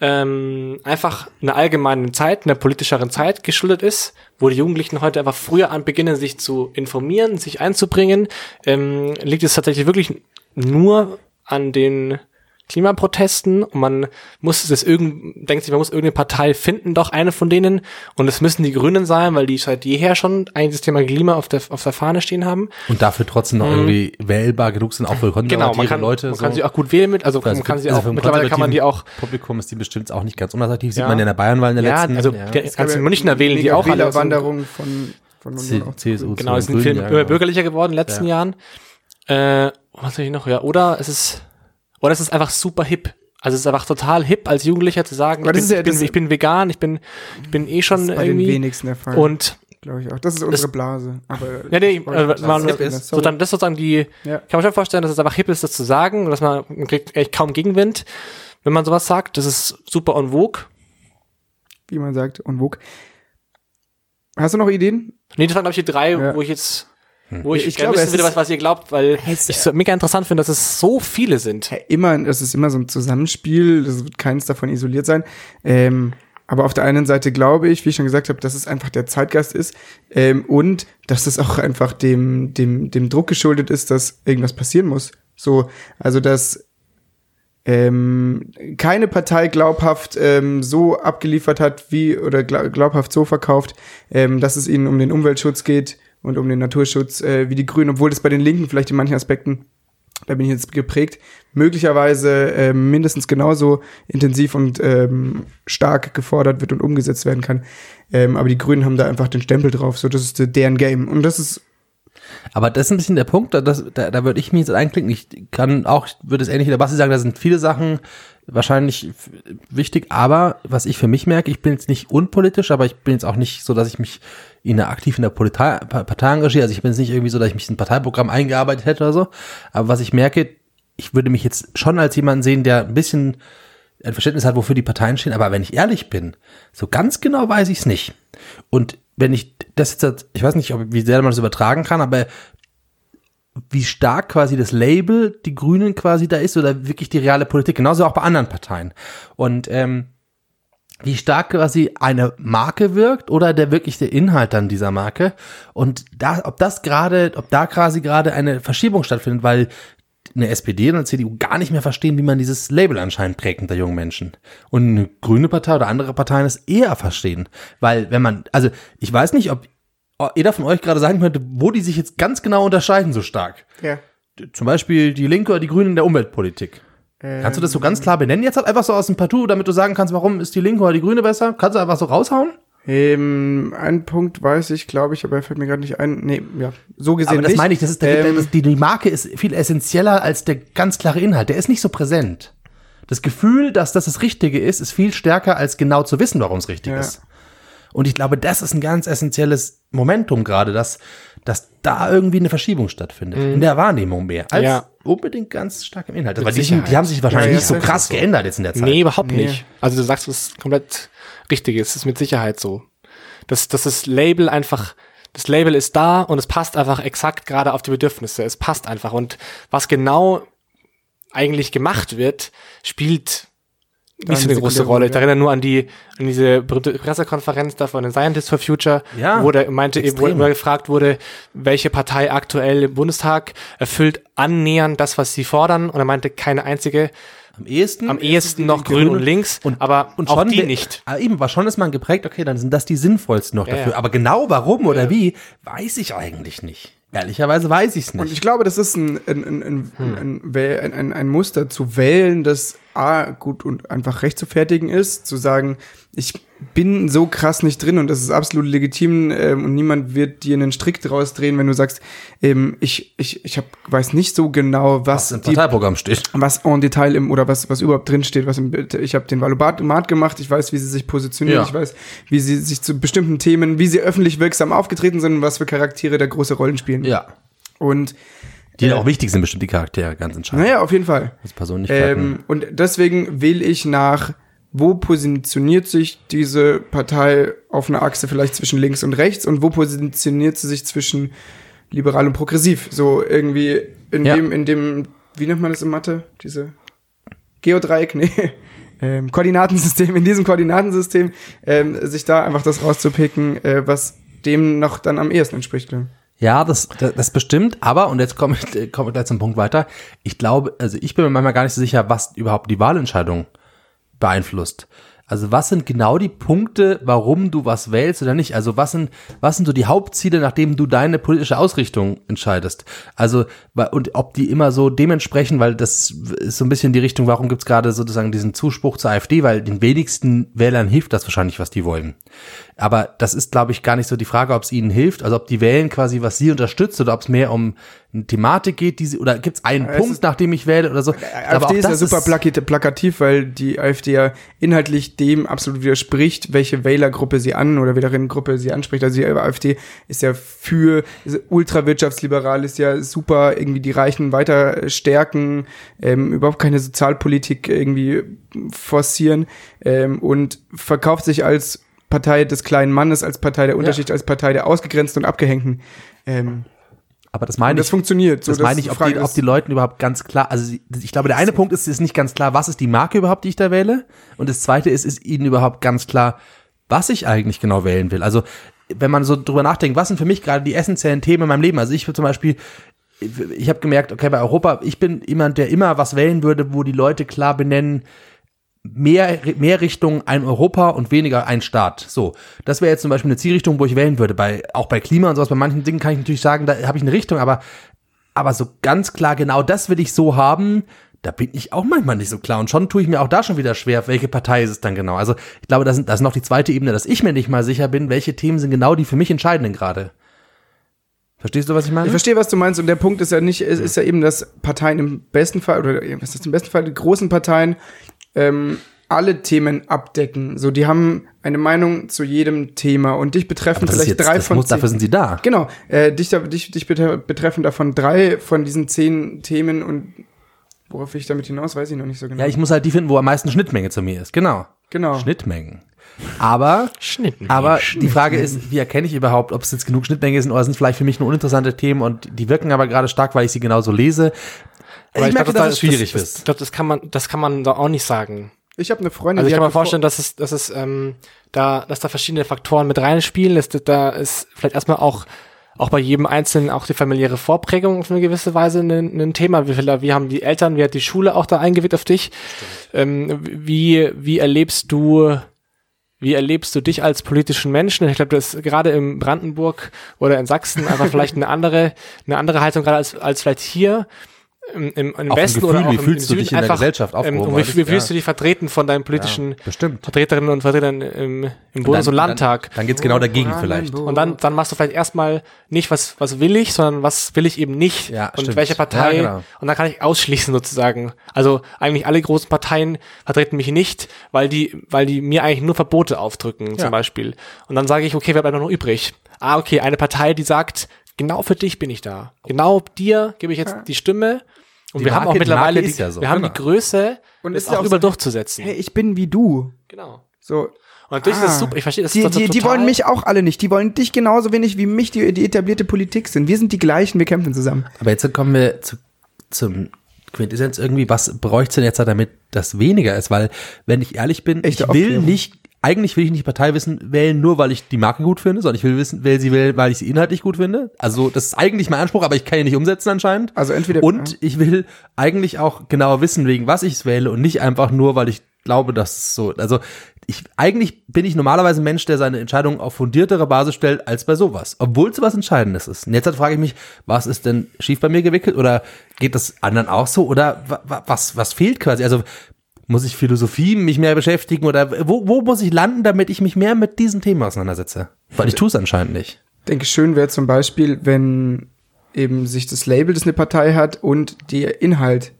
ähm, einfach einer allgemeinen Zeit, einer politischeren Zeit geschuldet ist, wo die Jugendlichen heute einfach früher an beginnen, sich zu informieren, sich einzubringen. Ähm, liegt es tatsächlich wirklich nur an den Klimaprotesten und man muss das irgend, denkt sich, man muss irgendeine Partei finden, doch eine von denen und es müssen die Grünen sein, weil die seit jeher schon eigentlich das Thema Klima auf der, auf der Fahne stehen haben. Und dafür trotzdem noch irgendwie wählbar genug sind, auch für konservative Genau, man kann, Leute. man so. kann sie auch gut wählen mit, also Also man kann sie also auch, mittlerweile kann man die auch, Publikum ist die bestimmt auch nicht ganz unattraktiv. Sieht Ja. man ja in der Bayernwahl in der ja, letzten. also ja. die ganzen Münchner wählen die auch alle. Wählerwanderung von, von. CSU Genau, es sind viel ja, genau. bürgerlicher geworden in den letzten Jahren. Äh, was soll ich noch? Ja, oder es ist, oder es ist einfach super hip. Also es ist einfach total hip, als Jugendlicher zu sagen, ich bin, das ja- ich, bin, das- ich bin vegan, ich bin, ich bin eh schon Das ist bei den wenigsten der Fall. Und glaube ich auch. Das ist unsere Blase. Aber Ja, nee, äh, man, Sorry, ist, so dann, das ist sozusagen die, Ja. kann man schon vorstellen, dass es einfach hip ist, das zu sagen, und dass man, man kriegt echt kaum Gegenwind, wenn man sowas sagt. Das ist super en vogue. wie man sagt, und Vogue. Hast du noch Ideen? Nee, das waren, glaube ich, die drei, Ja. wo ich jetzt, wo ich, Ich glaube, es wissen würde, ist- was, was ihr glaubt, weil Es- ich es mega interessant finde, dass es so viele sind. Ja, immer, das ist immer so ein Zusammenspiel, das wird keins davon isoliert sein. Ähm, aber auf der einen Seite glaube ich, wie ich schon gesagt habe, dass es einfach der Zeitgeist ist ähm, und dass es auch einfach dem, dem, dem Druck geschuldet ist, dass irgendwas passieren muss. So, also dass ähm, keine Partei glaubhaft ähm, so abgeliefert hat, wie oder gla- glaubhaft so verkauft, ähm, dass es ihnen um den Umweltschutz geht und um den Naturschutz äh, wie die Grünen, obwohl das bei den Linken vielleicht in manchen Aspekten da bin ich jetzt geprägt, möglicherweise ähm, mindestens genauso intensiv und ähm, stark gefordert wird und umgesetzt werden kann. Ähm, aber die Grünen haben da einfach den Stempel drauf, so das ist äh, deren Game. Und das ist Aber das ist ein bisschen der Punkt, da, da, da würde ich mich jetzt einklicken. Ich kann auch, würde es ähnlich wie der Basti sagen, da sind viele Sachen wahrscheinlich wichtig, aber was ich für mich merke, ich bin jetzt nicht unpolitisch, aber ich bin jetzt auch nicht so, dass ich mich in der, aktiv in der Pa- Partei engagiere. Also ich bin jetzt nicht irgendwie so, dass ich mich in ein Parteiprogramm eingearbeitet hätte oder so. Aber was ich merke, ich würde mich jetzt schon als jemanden sehen, der ein bisschen ein Verständnis hat, wofür die Parteien stehen. Aber wenn ich ehrlich bin, so ganz genau weiß ich es nicht. Und wenn ich das jetzt, ich weiß nicht, ob, wie sehr man das übertragen kann, aber wie stark quasi das Label, die Grünen quasi da ist oder wirklich die reale Politik, genauso auch bei anderen Parteien. Und ähm, wie stark quasi eine Marke wirkt oder der wirklich der Inhalt dann dieser Marke und da, ob das gerade, ob da quasi gerade eine Verschiebung stattfindet, weil eine SPD und eine CDU gar nicht mehr verstehen, wie man dieses Label anscheinend prägt unter jungen Menschen. Und eine grüne Partei oder andere Parteien es eher verstehen. Weil wenn man, also ich weiß nicht, ob jeder von euch gerade sagen könnte, wo die sich jetzt ganz genau unterscheiden so stark. Ja. Zum Beispiel die Linke oder die Grünen in der Umweltpolitik. Kannst du das so ganz klar benennen jetzt halt einfach so aus dem Partout, damit du sagen kannst, warum ist die Linke oder die Grüne besser? Kannst du einfach so raushauen? Ähm, einen Punkt weiß ich, glaube ich, aber er fällt mir gerade nicht ein. Nee, ja, so gesehen Aber das nicht. meine ich, das ist der, Ähm, das, die, die Marke ist viel essentieller als der ganz klare Inhalt. Der ist nicht so präsent. Das Gefühl, dass das das Richtige ist, ist viel stärker als genau zu wissen, warum es richtig Ja. ist. Und ich glaube, das ist ein ganz essentielles Momentum gerade, dass, dass da irgendwie eine Verschiebung stattfindet. In der Wahrnehmung mehr. Als Ja. unbedingt ganz stark im Inhalt. Weil die, die haben sich wahrscheinlich Ja, nicht so das krass ist so. geändert jetzt in der Zeit. Nee, überhaupt Nee. nicht. Also du sagst was komplett Richtiges. Es ist mit Sicherheit so. Das, das ist Label einfach, das Label ist da und es passt einfach exakt gerade auf die Bedürfnisse. Es passt einfach. Und was genau eigentlich gemacht wird, spielt nicht so eine große Rolle. Ich erinnere nur an die, an diese berühmte Pressekonferenz da von den Scientists for Future, Ja, wo der meinte, eben, wo immer gefragt wurde, welche Partei aktuell im Bundestag erfüllt annähernd das, was sie fordern. Und er meinte, keine einzige, Am ehesten, am ehesten noch grün Grünen. und links, Und- aber und auch schon die nicht. Ah, eben, war schon ist man geprägt, okay, dann sind das die sinnvollsten noch Ja, dafür. ja. Aber genau warum oder wie, weiß ich eigentlich nicht. Ehrlicherweise weiß ich es Und nicht. ich glaube, das ist ein, ein, ein, ein, Hm. ein, ein, ein, ein Muster zu wählen, das A, gut und einfach recht zu fertigen ist, zu sagen, ich bin so krass nicht drin und das ist absolut legitim ähm, und niemand wird dir einen Strick draus drehen, wenn du sagst, ähm, ich, ich, ich hab, weiß nicht so genau, was, was im die Parteiprogramm steht. was en Detail im oder was was überhaupt drin steht, was im ich habe den Valomat gemacht, ich weiß, wie sie sich positionieren, Ja. ich weiß, wie sie sich zu bestimmten Themen, wie sie öffentlich wirksam aufgetreten sind und was für Charaktere da große Rollen spielen. Ja. Und Die Äh, auch wichtig sind, bestimmt die Charaktere, ganz entscheidend. naja, auf jeden Fall. Als Persönlichkeiten. Ähm, und deswegen wähle ich nach, wo positioniert sich diese Partei auf einer Achse vielleicht zwischen links und rechts und wo positioniert sie sich zwischen liberal und progressiv? So irgendwie in Ja. dem, in dem, wie nennt man das in Mathe? Diese Geodreieck? Nee. Ähm, Koordinatensystem, in diesem Koordinatensystem, ähm, sich da einfach das rauszupicken, äh, was dem noch dann am ehesten entspricht. Ne? Ja, das, das, das bestimmt, aber, und jetzt komme ich, komme ich gleich zum Punkt weiter, ich glaube, also ich bin mir manchmal gar nicht so sicher, was überhaupt die Wahlentscheidung beeinflusst. Also was sind genau die Punkte, warum du was wählst oder nicht? Also was sind, was sind so die Hauptziele, nachdem du deine politische Ausrichtung entscheidest? Also, und ob die immer so dementsprechend, weil das ist so ein bisschen die Richtung, warum gibt's gerade sozusagen diesen Zuspruch zur AfD, weil den wenigsten Wählern hilft das wahrscheinlich, was die wollen. Aber das ist, glaube ich, gar nicht so die Frage, ob es ihnen hilft, also ob die wählen quasi, was sie unterstützt oder ob es mehr um eine Thematik geht, die sie, oder gibt es einen es Punkt, ist- nach dem ich wähle oder so. Aber auch AfD ist ja super plakit- plakativ, weil die AfD ja inhaltlich dem absolut widerspricht, welche Wählergruppe sie an oder Wählerinnengruppe sie anspricht. Also die AfD ist ja für ist ultrawirtschaftsliberal, ist ja super irgendwie die Reichen weiter stärken, ähm, überhaupt keine Sozialpolitik irgendwie forcieren ähm, und verkauft sich als Partei des kleinen Mannes, als Partei der Unterschicht, als Partei der Ausgegrenzten und Abgehängten. Ähm, Aber das meine das ich. funktioniert. So, Das meine ich, ob die, ob die Leuten überhaupt ganz klar, also ich glaube, der eine Punkt ist, ist nicht ganz klar, was ist die Marke überhaupt, die ich da wähle? Und das zweite ist, ist ihnen überhaupt ganz klar, was ich eigentlich genau wählen will. Also, wenn man so drüber nachdenkt, was sind für mich gerade die essentiellen Themen in meinem Leben? Also ich zum Beispiel, ich habe gemerkt, okay, bei Europa, ich bin jemand, der immer was wählen würde, wo die Leute klar benennen, mehr, mehr Richtung ein Europa und weniger ein Staat. So, das wäre jetzt zum Beispiel eine Zielrichtung, wo ich wählen würde. Bei, auch bei Klima und sowas, bei manchen Dingen kann ich natürlich sagen, da habe ich eine Richtung, aber, aber so ganz klar, genau das will ich so haben, da bin ich auch manchmal nicht so klar. Und schon tue ich mir auch da schon wieder schwer, welche Partei ist es dann genau. Also ich glaube, das, sind, das ist noch die zweite Ebene, dass ich mir nicht mal sicher bin, welche Themen sind genau die für mich entscheidenden gerade. Verstehst du, was ich meine? Ich verstehe, was du meinst. Und der Punkt ist ja nicht, es ist ja eben, dass Parteien im besten Fall, oder was ist im besten Fall, die großen Parteien, ähm, alle Themen abdecken. So, die haben eine Meinung zu jedem Thema und dich betreffen vielleicht jetzt, drei das von muss, zehn. dafür sind sie da. Genau, äh, dich, dich, dich betre- betreffen davon drei von diesen zehn Themen und worauf ich damit hinaus, weiß ich noch nicht so genau. Ja, ich muss halt die finden, wo am meisten Schnittmenge zu mir ist. Genau. genau. Schnittmengen. Aber, Schnittmenge, aber die Frage ist, wie erkenne ich überhaupt, ob es jetzt genug Schnittmenge sind oder sind vielleicht für mich nur uninteressante Themen und die wirken aber gerade stark, weil ich sie genauso lese. Aber ich merke, dass es schwierig das, ist. Das, das, das kann man, das kann man da auch nicht sagen. Ich habe eine Freundin, Also ich kann mir vorstellen, dass es, dass es, ähm, da, dass da verschiedene Faktoren mit reinspielen, dass da- da ist vielleicht erstmal auch, auch bei jedem Einzelnen auch die familiäre Vorprägung auf eine gewisse Weise ein, ein Thema. Wie, viel, wie haben die Eltern, wie hat die Schule auch da eingewirkt auf dich? Ähm, wie, wie erlebst du, wie erlebst du dich als politischen Menschen? Ich glaube, das ist gerade in Brandenburg oder in Sachsen einfach vielleicht eine andere, eine andere Haltung gerade als, als vielleicht hier. Im, im, im Westen Gefühl, oder auch wie im, fühlst im du dich Süden in der einfach, Gesellschaft ähm, aufgehoben? und Weil wie, wie fühlst ja. du dich vertreten von deinen politischen Bestimmt. Vertreterinnen und Vertretern im, im Bundes- und Landtag. Dann, dann geht's genau dagegen vielleicht. Und dann, dann machst du vielleicht erstmal nicht, was, was will ich, sondern was will ich eben nicht. Ja, und stimmt. welche Partei. Ja, genau. Und dann kann ich ausschließen sozusagen. Also eigentlich alle großen Parteien vertreten mich nicht, weil die, weil die mir eigentlich nur Verbote aufdrücken, Ja. zum Beispiel. Und dann sage ich, okay, wer bleibt noch übrig? Ah, okay, eine Partei, die sagt, genau für dich bin ich da. Genau dir gebe ich jetzt die Stimme. Und Die wir haben Marke- auch die mittlerweile, die, ist ja so, wir haben genau. die Größe, Und das ist auch auch so- durchzusetzen. Hey, ich bin wie du. genau. So. Und durch Ah. das ist super, ich verstehe das. Die, ist die, die wollen mich auch alle nicht. Die wollen dich genauso wenig wie mich, die, die etablierte Politik sind. Wir sind die gleichen, wir kämpfen zusammen. Aber jetzt kommen wir zu, zum Quintessenz irgendwie, was bräuchte denn jetzt, damit das weniger ist? Weil, wenn ich ehrlich bin, Echte ich will Aufklärung. nicht, eigentlich will ich nicht Partei wissen, wählen, nur weil ich die Marke gut finde, sondern ich will wissen, wähle sie wählen, weil ich sie inhaltlich gut finde. Also, das ist eigentlich mein Anspruch, aber ich kann ihn nicht umsetzen anscheinend. Also entweder- Und ich will eigentlich auch genauer wissen, wegen was ich es wähle und nicht einfach nur, weil ich glaube, dass es so, also, ich, eigentlich bin ich normalerweise ein Mensch, der seine Entscheidungen auf fundiertere Basis stellt als bei sowas. Obwohl es was Entscheidendes ist. Und jetzt halt frage ich mich, was ist denn schief bei mir gewickelt oder geht das anderen auch so oder wa- wa- was, was fehlt quasi? Also muss ich Philosophie mich mehr beschäftigen oder wo, wo muss ich landen, damit ich mich mehr mit diesem Thema auseinandersetze? Weil ich tue es anscheinend nicht. Ich denke, schön wäre zum Beispiel, wenn eben sich das Label, das eine Partei hat, und der Inhalt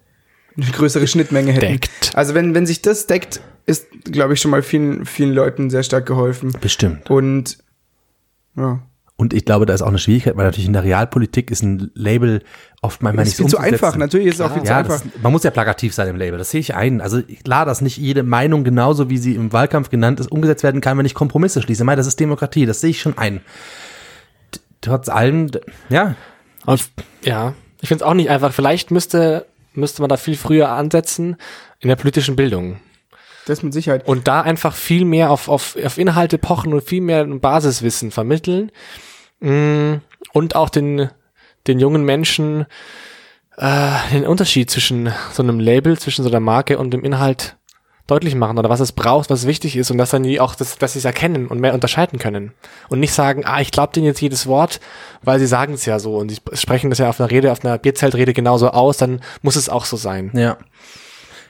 eine größere Schnittmenge hätten. Deckt. Also wenn, wenn sich das deckt, ist, glaube ich, schon mal vielen, vielen Leuten sehr stark geholfen. Bestimmt. Und ja. Und ich glaube, da ist auch eine Schwierigkeit, weil natürlich in der Realpolitik ist ein Label oft manchmal Das nicht ist viel zu einfach. Natürlich ist es auch viel zu Ja, einfach. das, man muss ja plakativ sein im Label, das sehe ich ein. Also klar, dass nicht jede Meinung genauso, wie sie im Wahlkampf genannt ist, umgesetzt werden kann, wenn ich Kompromisse schließe. Mei, das ist Demokratie, das sehe ich schon ein. Trotz allem, ja, Und, ja, ich finde es auch nicht einfach. Vielleicht müsste, müsste man da viel früher ansetzen in der politischen Bildung. Das mit Sicherheit. Und da einfach viel mehr auf, auf, auf Inhalte pochen und viel mehr ein Basiswissen vermitteln. Mm, Und auch den, den jungen Menschen äh, den Unterschied zwischen so einem Label, zwischen so einer Marke und dem Inhalt deutlich machen oder was es braucht, was wichtig ist und dass dann die auch, das, dass sie es erkennen und mehr unterscheiden können. Und nicht sagen, ah, ich glaube denen jetzt jedes Wort, weil sie sagen es ja so und sie sprechen das ja auf einer Rede, auf einer Bierzeltrede genauso aus, dann muss es auch so sein. Ja.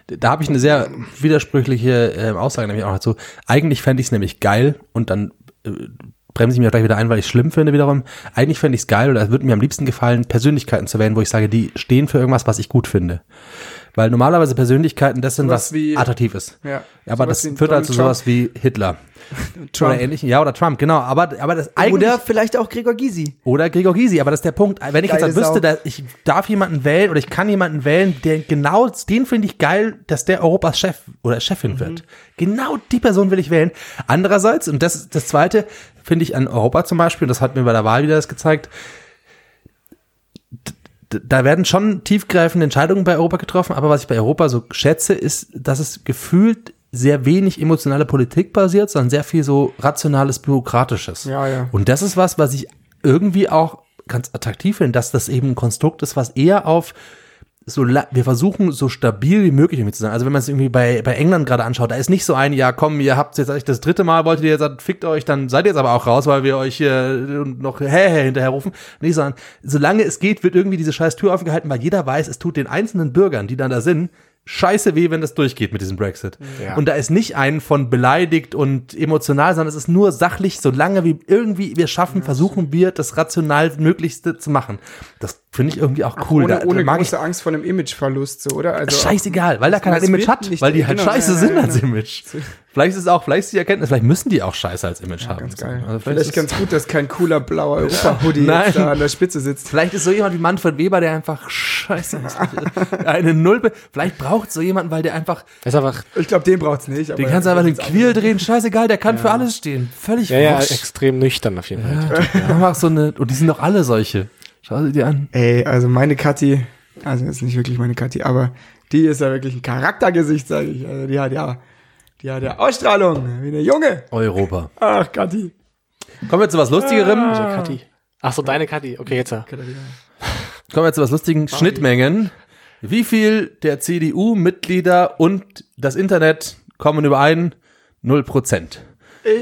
Da habe ich eine sehr widersprüchliche äh, Aussage nämlich auch dazu. Eigentlich fände ich es nämlich geil und dann äh, bremse ich mich auch gleich wieder ein, weil ich schlimm finde wiederum. Eigentlich fände ich es geil oder es würde mir am liebsten gefallen, Persönlichkeiten zu wählen, wo ich sage, die stehen für irgendwas, was ich gut finde. Weil normalerweise Persönlichkeiten das sind, Sowas was wie- attraktiv ist. Ja. Aber das führt halt zu sowas wie Hitler. Trump. Oder ähnlich. Ja, oder Trump, genau. Aber, aber das eigentlich. Oder vielleicht auch Gregor Gysi. Oder Gregor Gysi, aber das ist der Punkt. Wenn ich Geile jetzt halt wüsste, Sau. dass ich darf jemanden wählen oder ich kann jemanden wählen, der genau, den finde ich geil, dass der Europas Chef oder Chefin wird. Genau die Person will ich wählen. Andererseits, und das ist das Zweite, finde ich an Europa zum Beispiel, und das hat mir bei der Wahl wieder das gezeigt, da werden schon tiefgreifende Entscheidungen bei Europa getroffen, aber was ich bei Europa so schätze, ist, dass es gefühlt sehr wenig emotionale Politik basiert, sondern sehr viel so rationales, bürokratisches. Ja, ja. Und das ist was, was ich irgendwie auch ganz attraktiv finde, dass das eben ein Konstrukt ist, was eher auf so, wir versuchen so stabil wie möglich irgendwie zu sein. Also wenn man es irgendwie bei, bei England gerade anschaut, da ist nicht so ein, ja komm, ihr habt jetzt eigentlich das dritte Mal, wolltet ihr jetzt, fickt euch, dann seid ihr jetzt aber auch raus, weil wir euch hier noch hä, hä hinterher rufen. Nee, sondern solange es geht, wird irgendwie diese scheiß Tür offen gehalten, weil jeder weiß, es tut den einzelnen Bürgern, die dann da sind, scheiße weh, wenn das durchgeht mit diesem Brexit. Ja. Und da ist nicht ein von beleidigt und emotional, sondern es ist nur sachlich, solange wir irgendwie wir schaffen, versuchen wir das rational Möglichste zu machen. Das finde ich irgendwie auch cool. ohne da, ohne da mag ich große Angst vor einem Imageverlust, so, oder? Also Scheißegal, weil er kein das Image hat, weil die halt genau, scheiße ja, sind ja, als genau. Image. Vielleicht ist es auch, vielleicht ist die Erkenntnis, vielleicht müssen die auch scheiße als Image haben. Ganz geil. Also vielleicht ist- ganz gut, dass kein cooler blauer Europa-Hoodie da an der Spitze sitzt. Vielleicht ist so jemand wie Manfred Weber, der einfach scheiße ist. Eine Null. Vielleicht braucht so jemanden, weil der einfach, Das ist einfach, Ich glaube, den braucht's nicht. den kannst du einfach den Quirl drehen, scheißegal, der kann für alles stehen. Völlig ja, ja, extrem nüchtern auf jeden Fall. Einfach so eine, und die sind doch alle solche. Schau sie dir an. Ey, also meine Kathi, also ist nicht wirklich meine Kathi, aber die ist ja wirklich ein Charaktergesicht, sage ich. Also die hat ja, die hat ja Ausstrahlung, wie eine Junge. Europa. Ach, Kathi. Kommen wir zu was Lustigerem. Ah. Kathi. Ach so, deine Kathi. Okay, jetzt. ja. Kommen wir zu was Lustigen. Schnittmengen. Wie viel der CDU-Mitglieder und das Internet kommen überein? Null Prozent.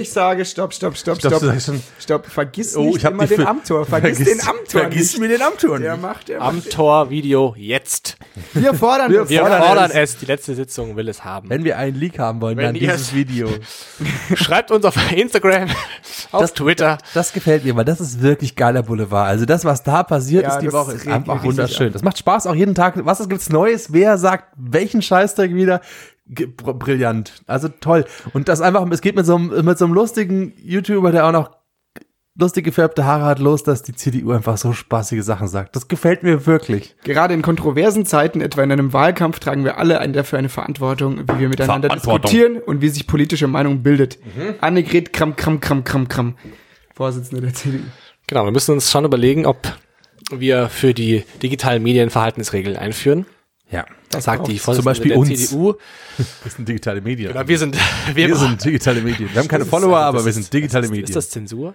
Ich sage stopp, stopp, stopp, Stopp, stopp. schon- Stopp, vergiss Oh, nicht ich hab immer den Amtor. Vergiss, Vergiss- den Amtor vergiss nicht. mir den Amtor Der macht, der macht. Am Tor-Video jetzt. Wir fordern Wir das. Wir Fordern fordern es. es. Die letzte Sitzung will es haben. Wenn wir einen Leak haben wollen, Wenn dann dieses es- Video. Schreibt uns auf Instagram, auf Das- Twitter. Das gefällt mir, weil das ist wirklich geiler Boulevard. Also das, was da passiert Ja, ist die Woche, ist einfach wunderschön. Das macht Spaß auch jeden Tag. Was es gibt's Neues? Wer sagt welchen Scheißdreck wieder? Brillant. Also toll. Und das einfach, es geht mit so einem, mit so einem lustigen YouTuber, der auch noch lustig gefärbte Haare hat, los, dass die CDU einfach so spaßige Sachen sagt. Das gefällt mir wirklich. Gerade in kontroversen Zeiten, etwa in einem Wahlkampf, tragen wir alle ein, dafür eine Verantwortung, wie wir miteinander diskutieren und wie sich politische Meinung bildet. Annegret Kram, Kram, Kram, Kram, Kram. Vorsitzende der CDU. Genau, wir müssen uns schon überlegen, ob wir für die digitalen Medien Verhaltensregeln einführen. Ja. Das sagt die Zum Beispiel der uns. CDU. Das sind digitale Medien. Genau, wir sind, wir, wir sind digitale Medien. Wir haben keine Follower, aber wir sind digitale ist, Medien. Ist das Zensur?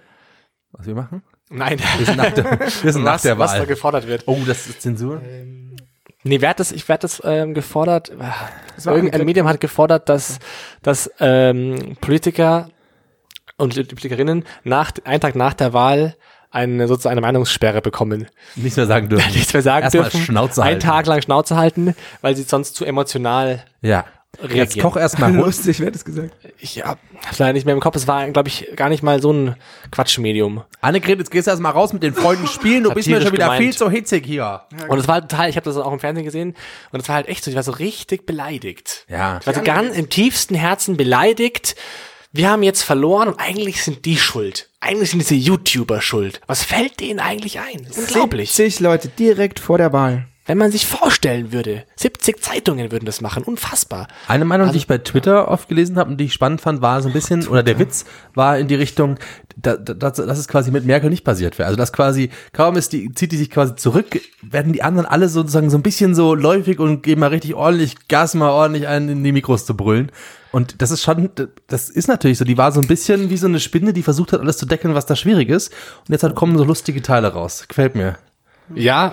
was wir machen? Nein. Wir sind nach der, wir sind nach was, der was da Wahl. gefordert wird. Oh, das ist Zensur? Nee, wer hat das, ich werde das ähm, gefordert, war irgendein Annegret- Medium hat gefordert, dass, dass ähm, Politiker und Politikerinnen nach, einen Tag nach der Wahl eine sozusagen eine Meinungssperre bekommen. Nichts mehr sagen dürfen. Nichts mehr sagen Erstmal dürfen. Schnauze einen halten. Tag lang Schnauze halten, weil sie sonst zu emotional Ja. reagieren. Jetzt koch erstmal. Lustig, wer hat das gesagt? Ich habe leider nicht mehr im Kopf. Es war, glaube ich, gar nicht mal so ein Quatschmedium. Annegret, jetzt gehst du erstmal raus mit den Freunden spielen. Du bist mir schon wieder gemeint. viel zu hitzig hier. Und es war total, ich habe das auch im Fernsehen gesehen, und es war halt echt so, ich war so richtig beleidigt. Ja. Ich war so ganz im tiefsten Herzen beleidigt. Wir haben jetzt verloren und eigentlich sind die schuld. Eigentlich sind diese YouTuber schuld. Was fällt denen eigentlich ein? Unglaublich. 70 Leute direkt vor der Wahl. Wenn man sich vorstellen würde, 70 Zeitungen würden das machen, unfassbar. Eine Meinung, die ich bei Twitter oft gelesen habe und die ich spannend fand, war so ein bisschen, oder der Witz war in die Richtung, da, da, dass, dass es quasi mit Merkel nicht passiert wäre. Also dass quasi, kaum ist die, zieht die sich quasi zurück, werden die anderen alle sozusagen so ein bisschen so läufig und geben mal richtig ordentlich Gas, mal ordentlich einen in die Mikros zu brüllen. Und das ist schon, das ist natürlich so, die war so ein bisschen wie so eine Spinne, die versucht hat, alles zu deckeln, was da schwierig ist. Und jetzt halt kommen so lustige Teile raus. Gefällt mir. Ja,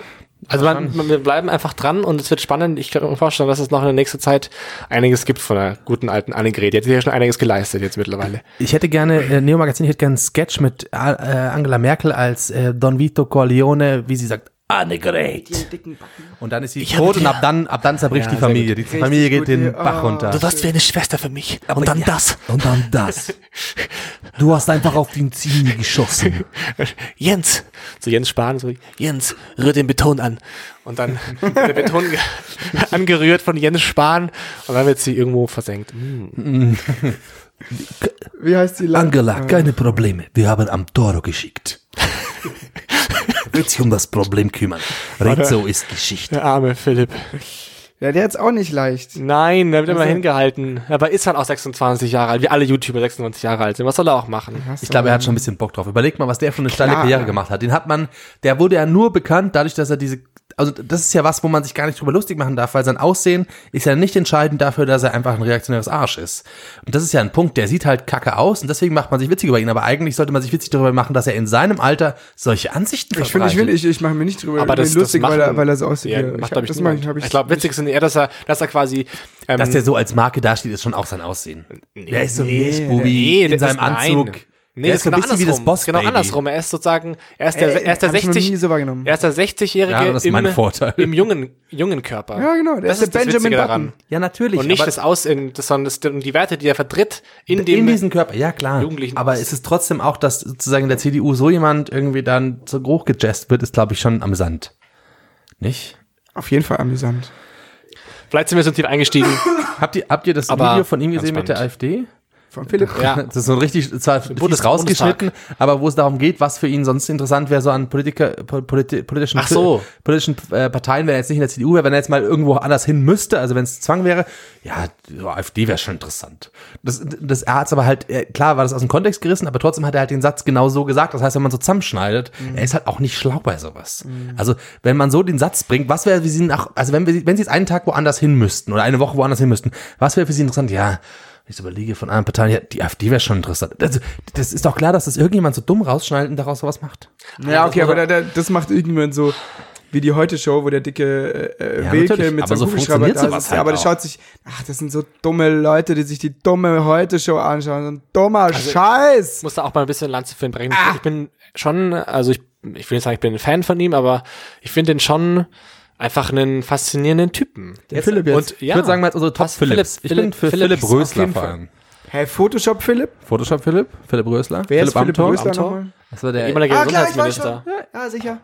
also man, man, wir bleiben einfach dran und es wird spannend. Ich kann mir vorstellen, dass es noch in der nächsten Zeit einiges gibt von der guten alten Annegret. Die hat ja schon einiges geleistet jetzt mittlerweile. Ich hätte gerne, äh, Neo Magazin, ich hätte gerne einen Sketch mit äh, Angela Merkel als äh, Don Vito Corleone, wie sie sagt, Annegret. Und dann ist sie Ich tot und ab dann, ab dann zerbricht Ja, die Familie. Die Familie geht den ja. Bach Oh. runter. Du warst wie eine Schwester für mich. Und dann ja, das. Und dann das. Du hast einfach auf den Zini geschossen. Jens, so Jens Spahn, so Jens, rühr den Beton an. Und dann wird der Beton ge- angerührt von Jens Spahn und dann wird sie irgendwo versenkt. Hm. Wie heißt die Land Angela, keine Probleme. Wir haben am Toro geschickt. Sich um das Problem kümmern. Rizzo ist Geschichte. Der arme Philipp. Ja, der hat's auch nicht leicht. Nein, der wird immer Also- hingehalten. Aber ist halt auch 26 Jahre alt, wie alle YouTuber 26 Jahre alt sind. Was soll er auch machen? Ich glaube, er hat schon ein bisschen Bock drauf. Überleg mal, was der für eine steile. Karriere gemacht hat. Den hat man, der wurde ja nur bekannt, dadurch, dass er diese, also das ist ja was, wo man sich gar nicht drüber lustig machen darf, weil sein Aussehen ist ja nicht entscheidend dafür, dass er einfach ein reaktionäres Arsch ist. Und das ist ja ein Punkt, der sieht halt kacke aus und deswegen macht man sich witzig über ihn. Aber eigentlich sollte man sich witzig darüber machen, dass er in seinem Alter solche Ansichten Ich finde, ich, will, ich, ich mache mir nicht drüber Aber das, lustig, das weil er, weil er so aussieht. Ja, macht, ich, glaub ich, das ich, hab ich, ich glaube, witzig ist eher, dass er, dass er quasi, ähm, dass der so als Marke dasteht, ist schon auch sein Aussehen. der ist so nee, Milchbubi nee, in seinem ist- nein. Nee, Der das ist so ein bisschen wie das andersrum. Boss Genau Baby. andersrum. Er ist sozusagen, er ist der, Ey, er ist der hab ich noch 60, nie so er ist der 60-Jährige Ja, das ist im, mein Vorteil. im jungen, jungen Körper. Ja, genau, der das ist der Benjamin Witzige Button. daran. Ja, natürlich. Und nicht aber das Aussehen, das, sondern das, die Werte, die er vertritt, in dem, in diesen Körper, ja klar. Jugendlichen Aber aus- es ist trotzdem auch, dass sozusagen in der CDU so jemand irgendwie dann so hoch gejazzt wird, ist glaube ich schon amüsant. Nicht? Auf jeden Fall amüsant. vielleicht sind wir so tief eingestiegen. Habt ihr, habt ihr das Aber Video von ihm gesehen mit der. AfD? Von Philipp. ja. Das ist so ein richtig, zwar Bundes- rausgeschnitten, aber wo es darum geht, was für ihn sonst interessant wäre, so an Politiker, po- politi politischen, so. politischen äh, Parteien, wenn er jetzt nicht in der CDU wäre, wenn er jetzt mal irgendwo anders hin müsste, also wenn es Zwang wäre, ja, so AfD wäre schon interessant. Das, das, er hat's aber halt, äh, klar war das aus dem Kontext gerissen, aber trotzdem hat er halt den Satz genau so gesagt. Das heißt, wenn man so zusammenschneidet, er ist halt auch nicht schlau bei sowas. Also, wenn man so den Satz bringt, was wäre für sie nach, also wenn wir, wenn sie jetzt einen Tag woanders hin müssten oder eine Woche woanders hin müssten, was wäre für sie interessant? Ja, ich so überlege von anderen Parteien, ja, die AfD wäre schon interessant. Das, das ist doch klar, dass das irgendjemand so dumm rausschneidet und daraus sowas macht. Ja, okay, aber der, der, das macht irgendjemand so wie die Heute-Show, wo der dicke äh, Ja, Wilke mit seinem so Kugelschreiber da sowas sitzt. halt aber das auch. schaut sich, ach, das sind so dumme Leute, die sich die dumme Heute-Show anschauen. So ein dummer Also, Scheiß. Ich muss da auch mal ein bisschen Lanze für ihn brechen. Ah. Ich bin schon, also ich, ich will nicht sagen, ich bin ein Fan von ihm, aber ich finde ihn schon einfach einen faszinierenden Typen. Jetzt, Philipp jetzt. Und Ich würde sagen, mal unsere Top Was, Philips. Philipp- ich bin für Philipp- Philipp, Philipp Rösler vor allem. Hä, Photoshop Philipp? Photoshop Philipp? Philipp Rösler? Wer ist Philipp Philipp Amthor? Rösler Amthor? nochmal? Das war der ehemalige Ah, klar, ich weiß Gesundheitsminister. schon. Ja, ja, sicher.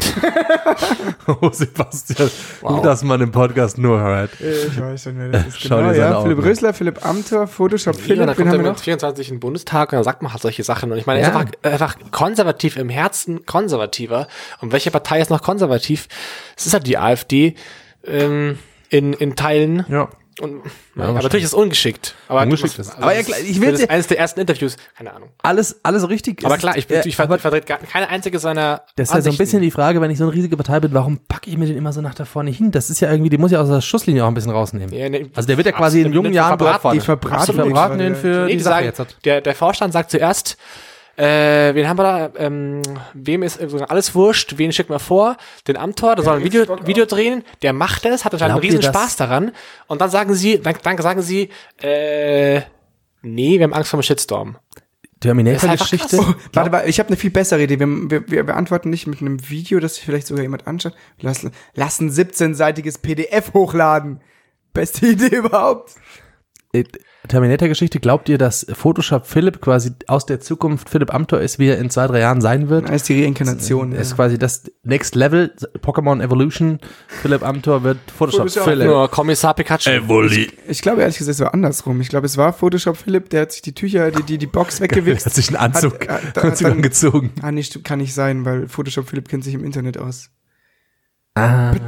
Oh, Sebastian. Gut, dass man im Podcast nur hört. Ich weiß wer das ist. Schau Genau, dir ja. Philipp Augen. Rösler, Philipp Amthor, Photoshop Ja, Philipp. da Wen kommt er mit noch? 24 in den Bundestag und dann sagt man halt solche Sachen. Und ich meine, er Ja. ist einfach, einfach konservativ im Herzen, konservativer. Und welche Partei ist noch konservativ? Es ist halt die AfD ähm, in, in Teilen. Ja. Und, Ja, aber natürlich ist es ungeschickt. Aber Ungeschickt das- ist- aber ja, klar, ich will das eines der ersten Interviews. Keine Ahnung. Alles, alles richtig. Aber klar, ich, äh, ich, vertrete gar keine einzige seiner Das ist ja so ein bisschen die Frage, wenn ich so eine riesige Partei bin, warum packe ich mir den immer so nach da vorne hin? Das ist ja irgendwie, die muss ja aus der Schusslinie auch ein bisschen rausnehmen. Ja, nee, also der wird ja quasi in jungen Jahren verbraten. Die verbraten verbraten für die Sache sagen, jetzt hat. der, der Vorstand sagt zuerst, äh, wen haben wir da? Ähm, wem ist äh, alles wurscht? Wen schicken wir vor? Den Amtor, der soll ein Video, Video drehen. Der macht es, hat anscheinend einen riesen? Spaß daran. Und dann sagen sie, dann, dann sagen sie, äh, nee, wir haben Angst vor dem Shitstorm. Terminator-Geschichte. Oh, warte, warte, ich habe eine viel bessere Idee. Wir, wir, wir beantworten nicht mit einem Video, das sich vielleicht sogar jemand anschaut. Wir lassen, lassen 17-seitiges PDF hochladen. Beste Idee überhaupt. Äh, Terminator-Geschichte, glaubt ihr, dass Photoshop Philipp quasi aus der Zukunft Philipp Amthor ist, wie er in zwei, drei Jahren sein wird? Das ist die Reinkarnation. Er ist quasi das Next Level, Pokémon Evolution. Philipp Amthor wird Photoshop, Photoshop. Philipp. Nur Kommissar Pikachu. Ich glaube ehrlich gesagt, es war andersrum. Ich glaube, es war Photoshop Philipp, der hat sich die Tücher, die, die, die Box Er weggewichst. hat sich einen Anzug Hat- hat- hat, hat dann- angezogen. Ah, stimmt, kann nicht sein, weil Photoshop Philipp kennt sich im Internet aus. Ah.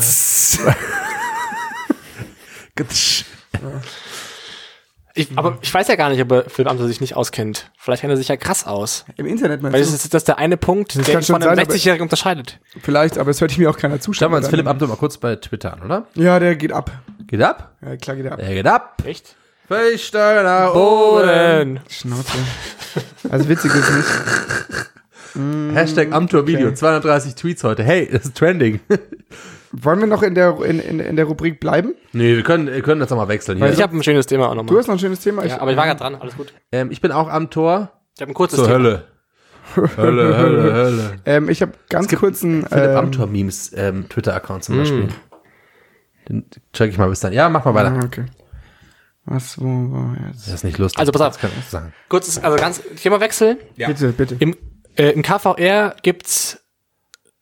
Ich, aber ich weiß ja gar nicht, ob er Philipp Amthor sich nicht auskennt. Vielleicht kennt er sich ja krass aus. Im Internet meinst Weil du? das ist das ist der eine Punkt, der ihn schon von einem sein, aber- 60-Jährigen unterscheidet. Vielleicht, aber es hört mir auch keiner Schauen zuschauen. wir uns Philipp Amthor mal kurz bei Twitter an, oder? Ja, der geht ab. Geht ab? Ja, klar geht er ab. Er geht ab. Echt? Nach oben. Schnauze. Also witzig ist nicht. Hashtag Amthor-Video. Okay. 230 Tweets heute. Hey, das ist trending. Wollen wir noch in der, in, in, in der Rubrik bleiben? nee, wir können, wir können das nochmal wechseln. Hier. Ich habe ein schönes Thema auch Du nochmal. hast noch ein schönes Thema. Ja, aber ich war gerade dran, alles gut. ähm, ich bin auch am Tor. Ich habe ein kurzes Zur Thema. Hölle. Hölle, Hölle, Hölle. ähm, ich habe ganz kurz einen. Philipp Ähm, Amthor-Memes ähm, Twitter-Account zum Beispiel. Den check ich mal bis dann. Ja, mach mal weiter. ah, okay. Was, wo war jetzt? Das ist nicht lustig. Also pass auf. Ich sagen. Kurzes, also ganz Themawechsel. Bitte, bitte. Im, äh, Im KVR gibt's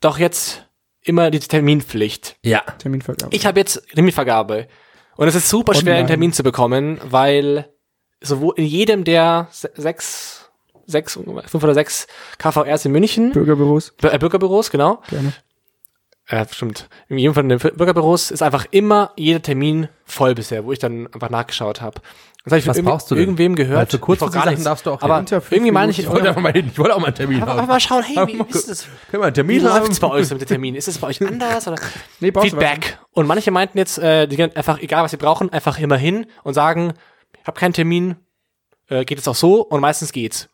doch jetzt immer die Terminpflicht. Ja. Terminvergabe. Ich habe jetzt Terminvergabe. Und es ist super schwer, Online. einen Termin zu bekommen, weil sowohl in jedem der se- sechs, sechs, fünf oder sechs KVRs in München, Bürgerbüros. Bür- äh, Bürgerbüros, genau, Gerne. Ja, stimmt. In jedem von den Bürgerbüros ist einfach immer jeder Termin voll bisher, wo ich dann einfach nachgeschaut habe. Das von Was irgend- brauchst du denn? Irgendwem gehört. Weil für gar Sachen nichts. darfst du auch Aber fünf irgendwie meine ich, Ich wollte einfach mal hin. Ich wollte auch mal einen Termin einfach, haben. einfach mal schauen, hey, wie, wie ist das? Können wir einen Wie Termin läuft's bei haben? euch so mit den Terminen? Ist es bei euch anders? Oder? Nee, Feedback. Und manche meinten jetzt, äh, die gehen einfach, egal was sie brauchen, einfach immer hin und sagen, ich habe keinen Termin, äh, geht es auch so und meistens geht's.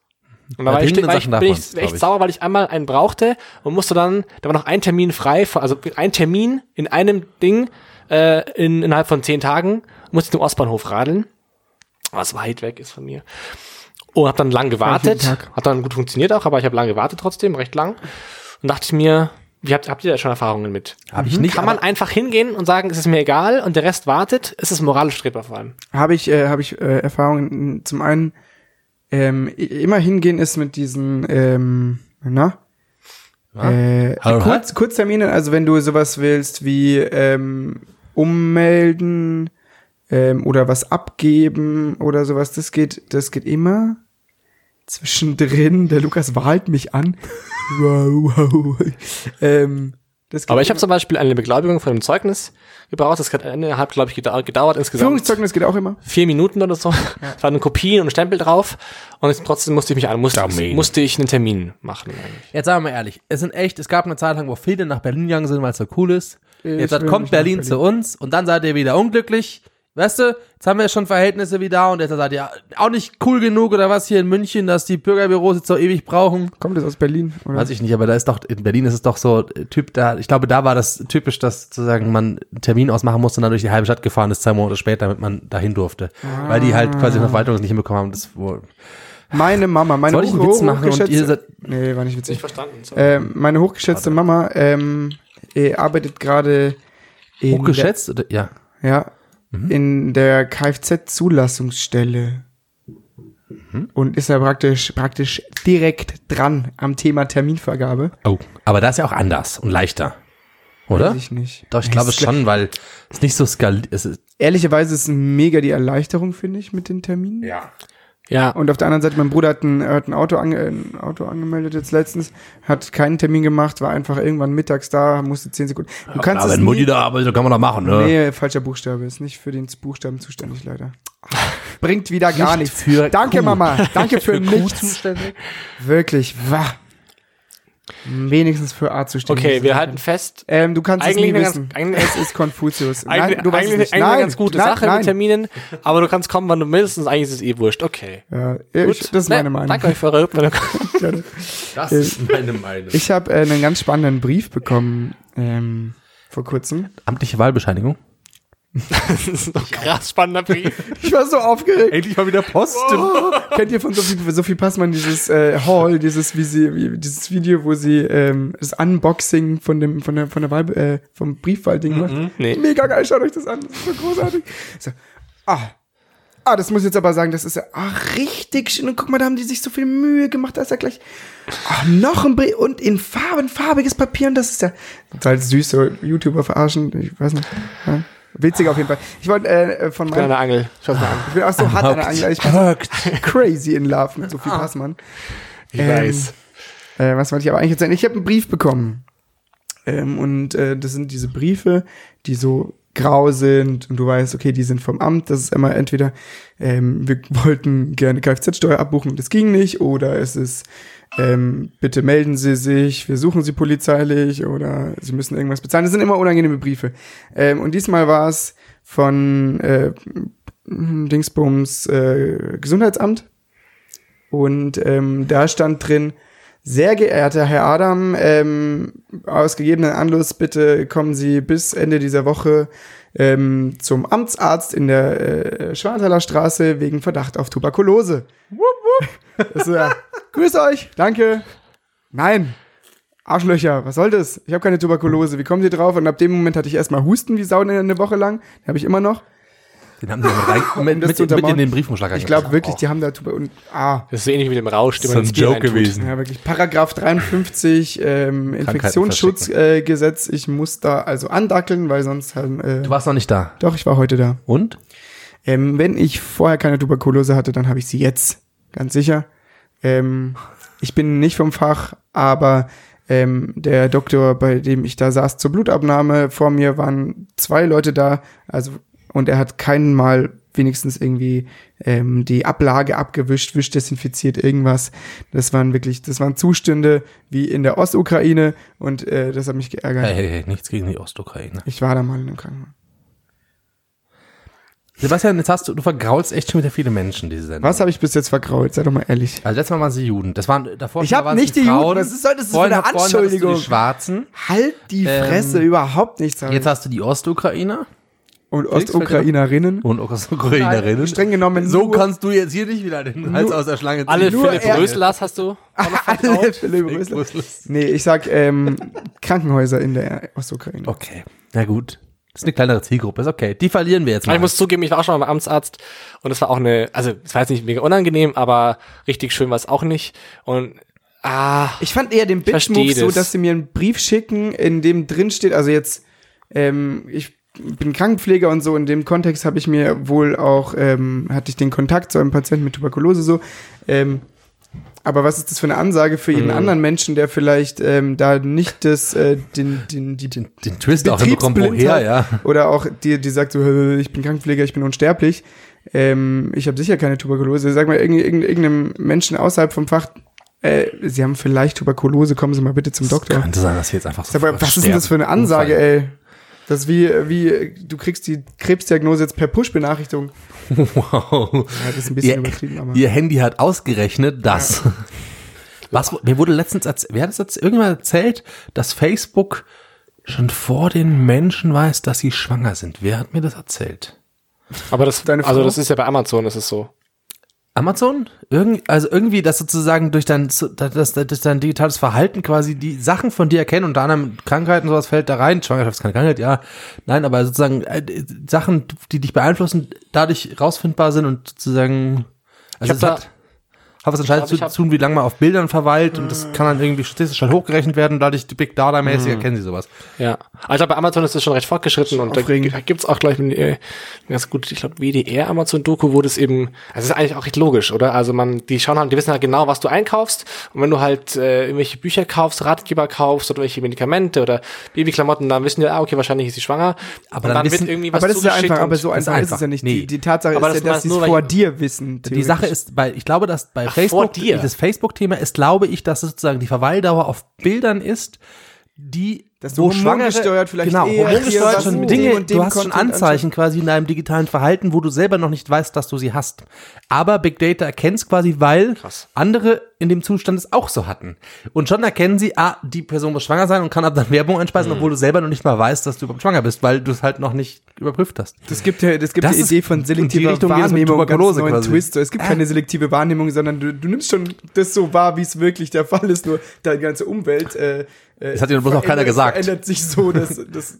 Und da war ich, war ich, bin ich echt ich. sauer, weil ich einmal einen brauchte und musste dann, da war noch ein Termin frei, also ein Termin in einem Ding äh, in, innerhalb von zehn Tagen, musste ich zum Ostbahnhof radeln, was weit weg ist von mir. Und habe dann lang gewartet. Hat dann gut funktioniert auch, aber ich habe lange gewartet trotzdem, recht lang. Und dachte ich mir, wie habt, habt ihr da schon Erfahrungen mit? Habe ich nicht. Kann man einfach hingehen und sagen, es ist mir egal und der Rest wartet? Ist es moralisch strebbar vor allem? Habe ich, äh, habe ich äh, Erfahrungen. Zum einen, ähm, immer hingehen ist mit diesen, ähm, na? Äh, kurz, Kurztermine, also wenn du sowas willst wie ähm, ummelden ähm, oder was abgeben oder sowas, das geht, das geht immer. Zwischendrin, der Lukas wahlt mich an. wow, wow. ähm, das geht Aber ich habe zum Beispiel eine Beglaubigung von einem Zeugnis gebraucht. Das hat innerhalb, glaube ich, gedau gedauert insgesamt Führungszeugnis geht auch immer. vier Minuten oder so. Es waren Kopien und ein Stempel drauf. Und jetzt trotzdem musste ich mich an, musste, musste ich einen Termin machen. Eigentlich. Jetzt sagen wir mal ehrlich, es sind echt, es gab eine Zeit lang, wo viele nach Berlin gegangen sind, weil es so cool ist. Ich Jetzt kommt Berlin, Berlin. zu uns und dann seid ihr wieder unglücklich. Weißt du, jetzt haben wir schon Verhältnisse wie da und jetzt seid ihr auch nicht cool genug oder was hier in München, dass die Bürgerbüros jetzt so ewig brauchen. Kommt das aus Berlin? Oder? Weiß ich nicht, aber da ist doch, in Berlin ist es doch so, äh, Typ da, ich glaube, da war das typisch, dass sozusagen man einen Termin ausmachen musste und dann durch die halbe Stadt gefahren ist, zwei Monate später, damit man dahin durfte. Weil die halt quasi Verwaltung nicht hinbekommen haben. Das wohl. Meine Mama, meine Soll ich einen Witz machen und hochgeschätzte- ihr seid, Nee, war nicht witzig. verstanden. Ähm, meine hochgeschätzte Mama ähm, äh, arbeitet gerade in hochgeschätzt? Oder? Ja. Ja, Mhm. in der Kfz-Zulassungsstelle. Mhm. Und ist ja praktisch, praktisch direkt dran am Thema Terminvergabe. Oh, aber das ist ja auch anders und leichter. Oder? Weiß ich nicht. Doch, ich glaube schon, weil es nicht so skaliert ist. Ehrlicherweise ist es mega die Erleichterung, finde ich, mit den Terminen. Ja. Ja, Und auf der anderen Seite, mein Bruder hat ein, hat ein, Auto, ange, ein Auto angemeldet jetzt letztens, hat keinen Termin gemacht, war einfach irgendwann mittags da, musste zehn Sekunden. Du kannst aber es wenn Mutti nie, da arbeitet, kann man doch machen, ne? Nee, falscher Buchstabe. Ist nicht für den Buchstaben zuständig, leider. Bringt wieder gar Nicht nichts. für Danke, Kuh. Mama. Danke für, Für nichts. Wirklich, wah. Wenigstens für A zuständig. okay, wir halten fest. Ähm, du kannst Eigentlich es nie wissen. ganz- eigentlich- es ist Konfuzius. Eigentlich, Nein, du weißt eigentlich, es nicht. eigentlich Nein, eine ganz gute nein, Sache nein. mit Terminen, aber du kannst kommen, wann du willst, und eigentlich ist es eh wurscht. Okay. Ja, ich, das ist Ne, meine Meinung. Danke euch für eure Rückmeldung. Das ist meine Meinung. Ich habe äh, einen ganz spannenden Brief bekommen ähm, vor kurzem. Amtliche Wahlbescheinigung. Das ist noch ein krass spannender Brief. Ich war so aufgeregt. Endlich mal wieder Post. Kennt ihr von Sophie, Sophie Passmann dieses äh, Hall, dieses wie sie, wie, dieses Video, wo sie ähm, das Unboxing von dem von der von der Wahl, äh, vom Briefwahlding macht? nee. Mega geil, schaut euch das an, das ist so großartig. So, ah, ah, das muss ich jetzt aber sagen, das ist ja ach, richtig schön. Und guck mal, da haben die sich so viel Mühe gemacht, da ist ja gleich ach, noch ein Brief und in Farben, farbiges Papier und das ist ja total süß, so YouTuber verarschen, ich weiß nicht. Ja. Witzig auf jeden Fall. Ich wollte äh, von Ich bin an meinem der Angel. Schau's mal an. ich bin auch so hart an der Angel. Ich bin so crazy in love mit Sophie Passmann. Ich Ähm, weiß. Äh, was wollte ich aber eigentlich erzählen? Ich habe einen Brief bekommen. Ähm, und äh, das sind diese Briefe, die so grau sind und du weißt, okay, die sind vom Amt. Das ist immer entweder, ähm, wir wollten gerne Kfz-Steuer abbuchen und das ging nicht, oder es ist, ähm, bitte melden Sie sich, wir suchen Sie polizeilich oder Sie müssen irgendwas bezahlen. Das sind immer unangenehme Briefe. Ähm, und diesmal war es von äh, Dingsbums äh, Gesundheitsamt. Und ähm, da stand drin, sehr geehrter Herr Adam, ähm, aus gegebenen Anlass bitte kommen Sie bis Ende dieser Woche ähm, zum Amtsarzt in der äh, Schwartaler Straße wegen Verdacht auf Tuberkulose. Wupp, wupp. Das ja, grüß euch, danke. Nein, Arschlöcher, was soll das? Ich habe keine Tuberkulose. Wie kommen Sie drauf? Und ab dem Moment hatte ich erstmal Husten wie Sau eine, eine Woche lang. Den habe ich immer noch. Den haben sie mit, rein, mit, mit, zu mit in den Briefumschlag Ich glaube wirklich, die haben da Tuberkulose. Ah, Das ist so ähnlich wie mit dem Rausch, den So man ein ins Bier Joke gewesen. Ja, wirklich. Paragraph 53 ähm, Infektionsschutzgesetz. Äh, ich muss da also andackeln, weil sonst haben. Äh, Du warst noch nicht da. doch, ich war heute da. Und? Ähm, wenn ich vorher keine Tuberkulose hatte, dann habe ich sie jetzt. Ganz sicher. Ähm, ich bin nicht vom Fach, aber ähm, der Doktor, bei dem ich da saß zur Blutabnahme, vor mir waren zwei Leute da, also und er hat keinen Mal wenigstens irgendwie ähm, die Ablage abgewischt, wischdesinfiziert, irgendwas. Das waren wirklich, das waren Zustände wie in der Ostukraine und äh, das hat mich geärgert. Hey, hey, hey, nichts gegen die Ostukraine. Ich war da mal in einem Krankenhaus. Sebastian, jetzt hast du, du vergraulst echt schon wieder viele Menschen, diese Sendung. Was habe ich bis jetzt vergrault? Sei doch mal ehrlich. Also letztes Mal waren sie Juden. Das waren davor Ich schon hab waren es nicht die Juden. Was ist- soll das Vorhin- eine vorhin du Anschuldigung? Die Schwarzen. Halt die Ähm, Fresse, überhaupt nichts. ich. Jetzt hast du die Ostukrainer. Und Ostukrainerinnen. Und Ukrainerinnen. Streng genommen So kannst du jetzt hier nicht wieder den Hals aus der Schlange ziehen. Alle Nur Philipp er- Röslers hast du? Alle? Philipp Philipp Rösler. Röslers. Nee, ich sag ähm, Krankenhäuser in der Ostukraine. Okay, na gut. Das ist eine kleinere Zielgruppe, ist okay. Die verlieren wir jetzt mal. ich muss zugeben, ich war auch schon mal beim Amtsarzt und es war auch eine, also es war jetzt nicht mega unangenehm, aber richtig schön war es auch nicht. Und ah, Ich fand eher den Bitch-Move so, das. dass sie mir einen Brief schicken, in dem drin steht, also jetzt, ähm, ich bin Krankenpfleger und so, in dem Kontext habe ich mir wohl auch, ähm, hatte ich den Kontakt zu einem Patienten mit Tuberkulose so, ähm, aber was ist das für eine Ansage für Mhm. jeden anderen Menschen, der vielleicht ähm, da nicht das, äh, den, den, die, den, den Twist auch hinbekommen, woher, ja. Oder auch die, die sagt so, "Äh, ich bin Krankenpfleger, ich bin unsterblich. Ähm, ich habe sicher keine Tuberkulose. Sag mal, irgend- irgend- irgendeinem Menschen außerhalb vom Fach, äh, Sie haben vielleicht Tuberkulose, kommen Sie mal bitte zum Doktor. Könnte sein, dass sie jetzt einfach so mal, was ist denn das für eine Ansage, ey? Das ist wie, wie, du kriegst die Krebsdiagnose jetzt per Push-Benachrichtigung. Wow. Ja, das ist ein bisschen Ihr, übertrieben, aber. ihr Handy hat ausgerechnet das. Was, mir wurde letztens, erzählt, wer hat das jetzt irgendwann erzählt, dass Facebook schon vor den Menschen weiß, dass sie schwanger sind. Wer hat mir das erzählt? aber das, Deine also das ist ja bei Amazon, das ist so. Amazon? Irgend, also irgendwie, dass sozusagen durch dein, dass, dass dein digitales Verhalten quasi die Sachen von dir erkennen, unter anderem Krankheiten, sowas fällt da rein. Schwangerschaft ist keine Krankheit, ja. Nein, aber sozusagen äh, Sachen, die dich beeinflussen, dadurch rausfindbar sind und sozusagen, also hab es da- hat, was entscheidend glaub, ich zu tun, wie lange man auf Bildern verweilt und das kann dann irgendwie statistisch halt hochgerechnet werden, dadurch die Big Data mäßig erkennen sie sowas. Ja. Also bei Amazon ist das schon recht fortgeschritten und da, aufregend. da gibt's auch gleich äh, ganz gut, ich glaube, WDR Amazon Doku, wo das eben, also das ist eigentlich auch recht logisch, oder? Also man, die schauen halt, die wissen halt genau, was du einkaufst und wenn du halt äh, irgendwelche Bücher kaufst, Ratgeber kaufst oder irgendwelche Medikamente oder Babyklamotten, dann wissen die, ah, okay, wahrscheinlich ist sie schwanger. Aber dann dann, wissen- wird irgendwie was aber das ist ja einfach, aber so einfach ist es ja nicht. Nee. Die, die Tatsache Aber ist das ja, dass sie nur, es weil- vor dir wissen. Die Sache ist, bei, ich glaube, dass bei Ach, Facebook, vor dir. das Facebook-Thema ist, glaube ich, dass sozusagen die Verweildauer auf Bildern ist, die Dass du wo hormongesteuert vielleicht genau, eher hier hormongesteuert schon Dinge, und du hast schon Content Anzeichen quasi in deinem digitalen Verhalten, wo du selber noch nicht weißt, dass du sie hast. Aber Big Data erkennt es quasi, weil Krass. andere in dem Zustand es auch so hatten. Und schon erkennen sie, ah, die Person muss schwanger sein und kann ab dann Werbung einspeisen, Mhm. obwohl du selber noch nicht mal weißt, dass du überhaupt schwanger bist, weil du es halt noch nicht überprüft hast. Das gibt ja, das gibt Das die Idee von selektiver Richtung Wahrnehmung, ganz neuen quasi. Twist. Es gibt keine selektive Wahrnehmung, sondern du, du nimmst schon das so wahr, wie es wirklich der Fall ist. Nur deine ganze Umwelt. Äh, äh, Das hat dir bloß noch keiner gesagt. Verändert sich so, dass das.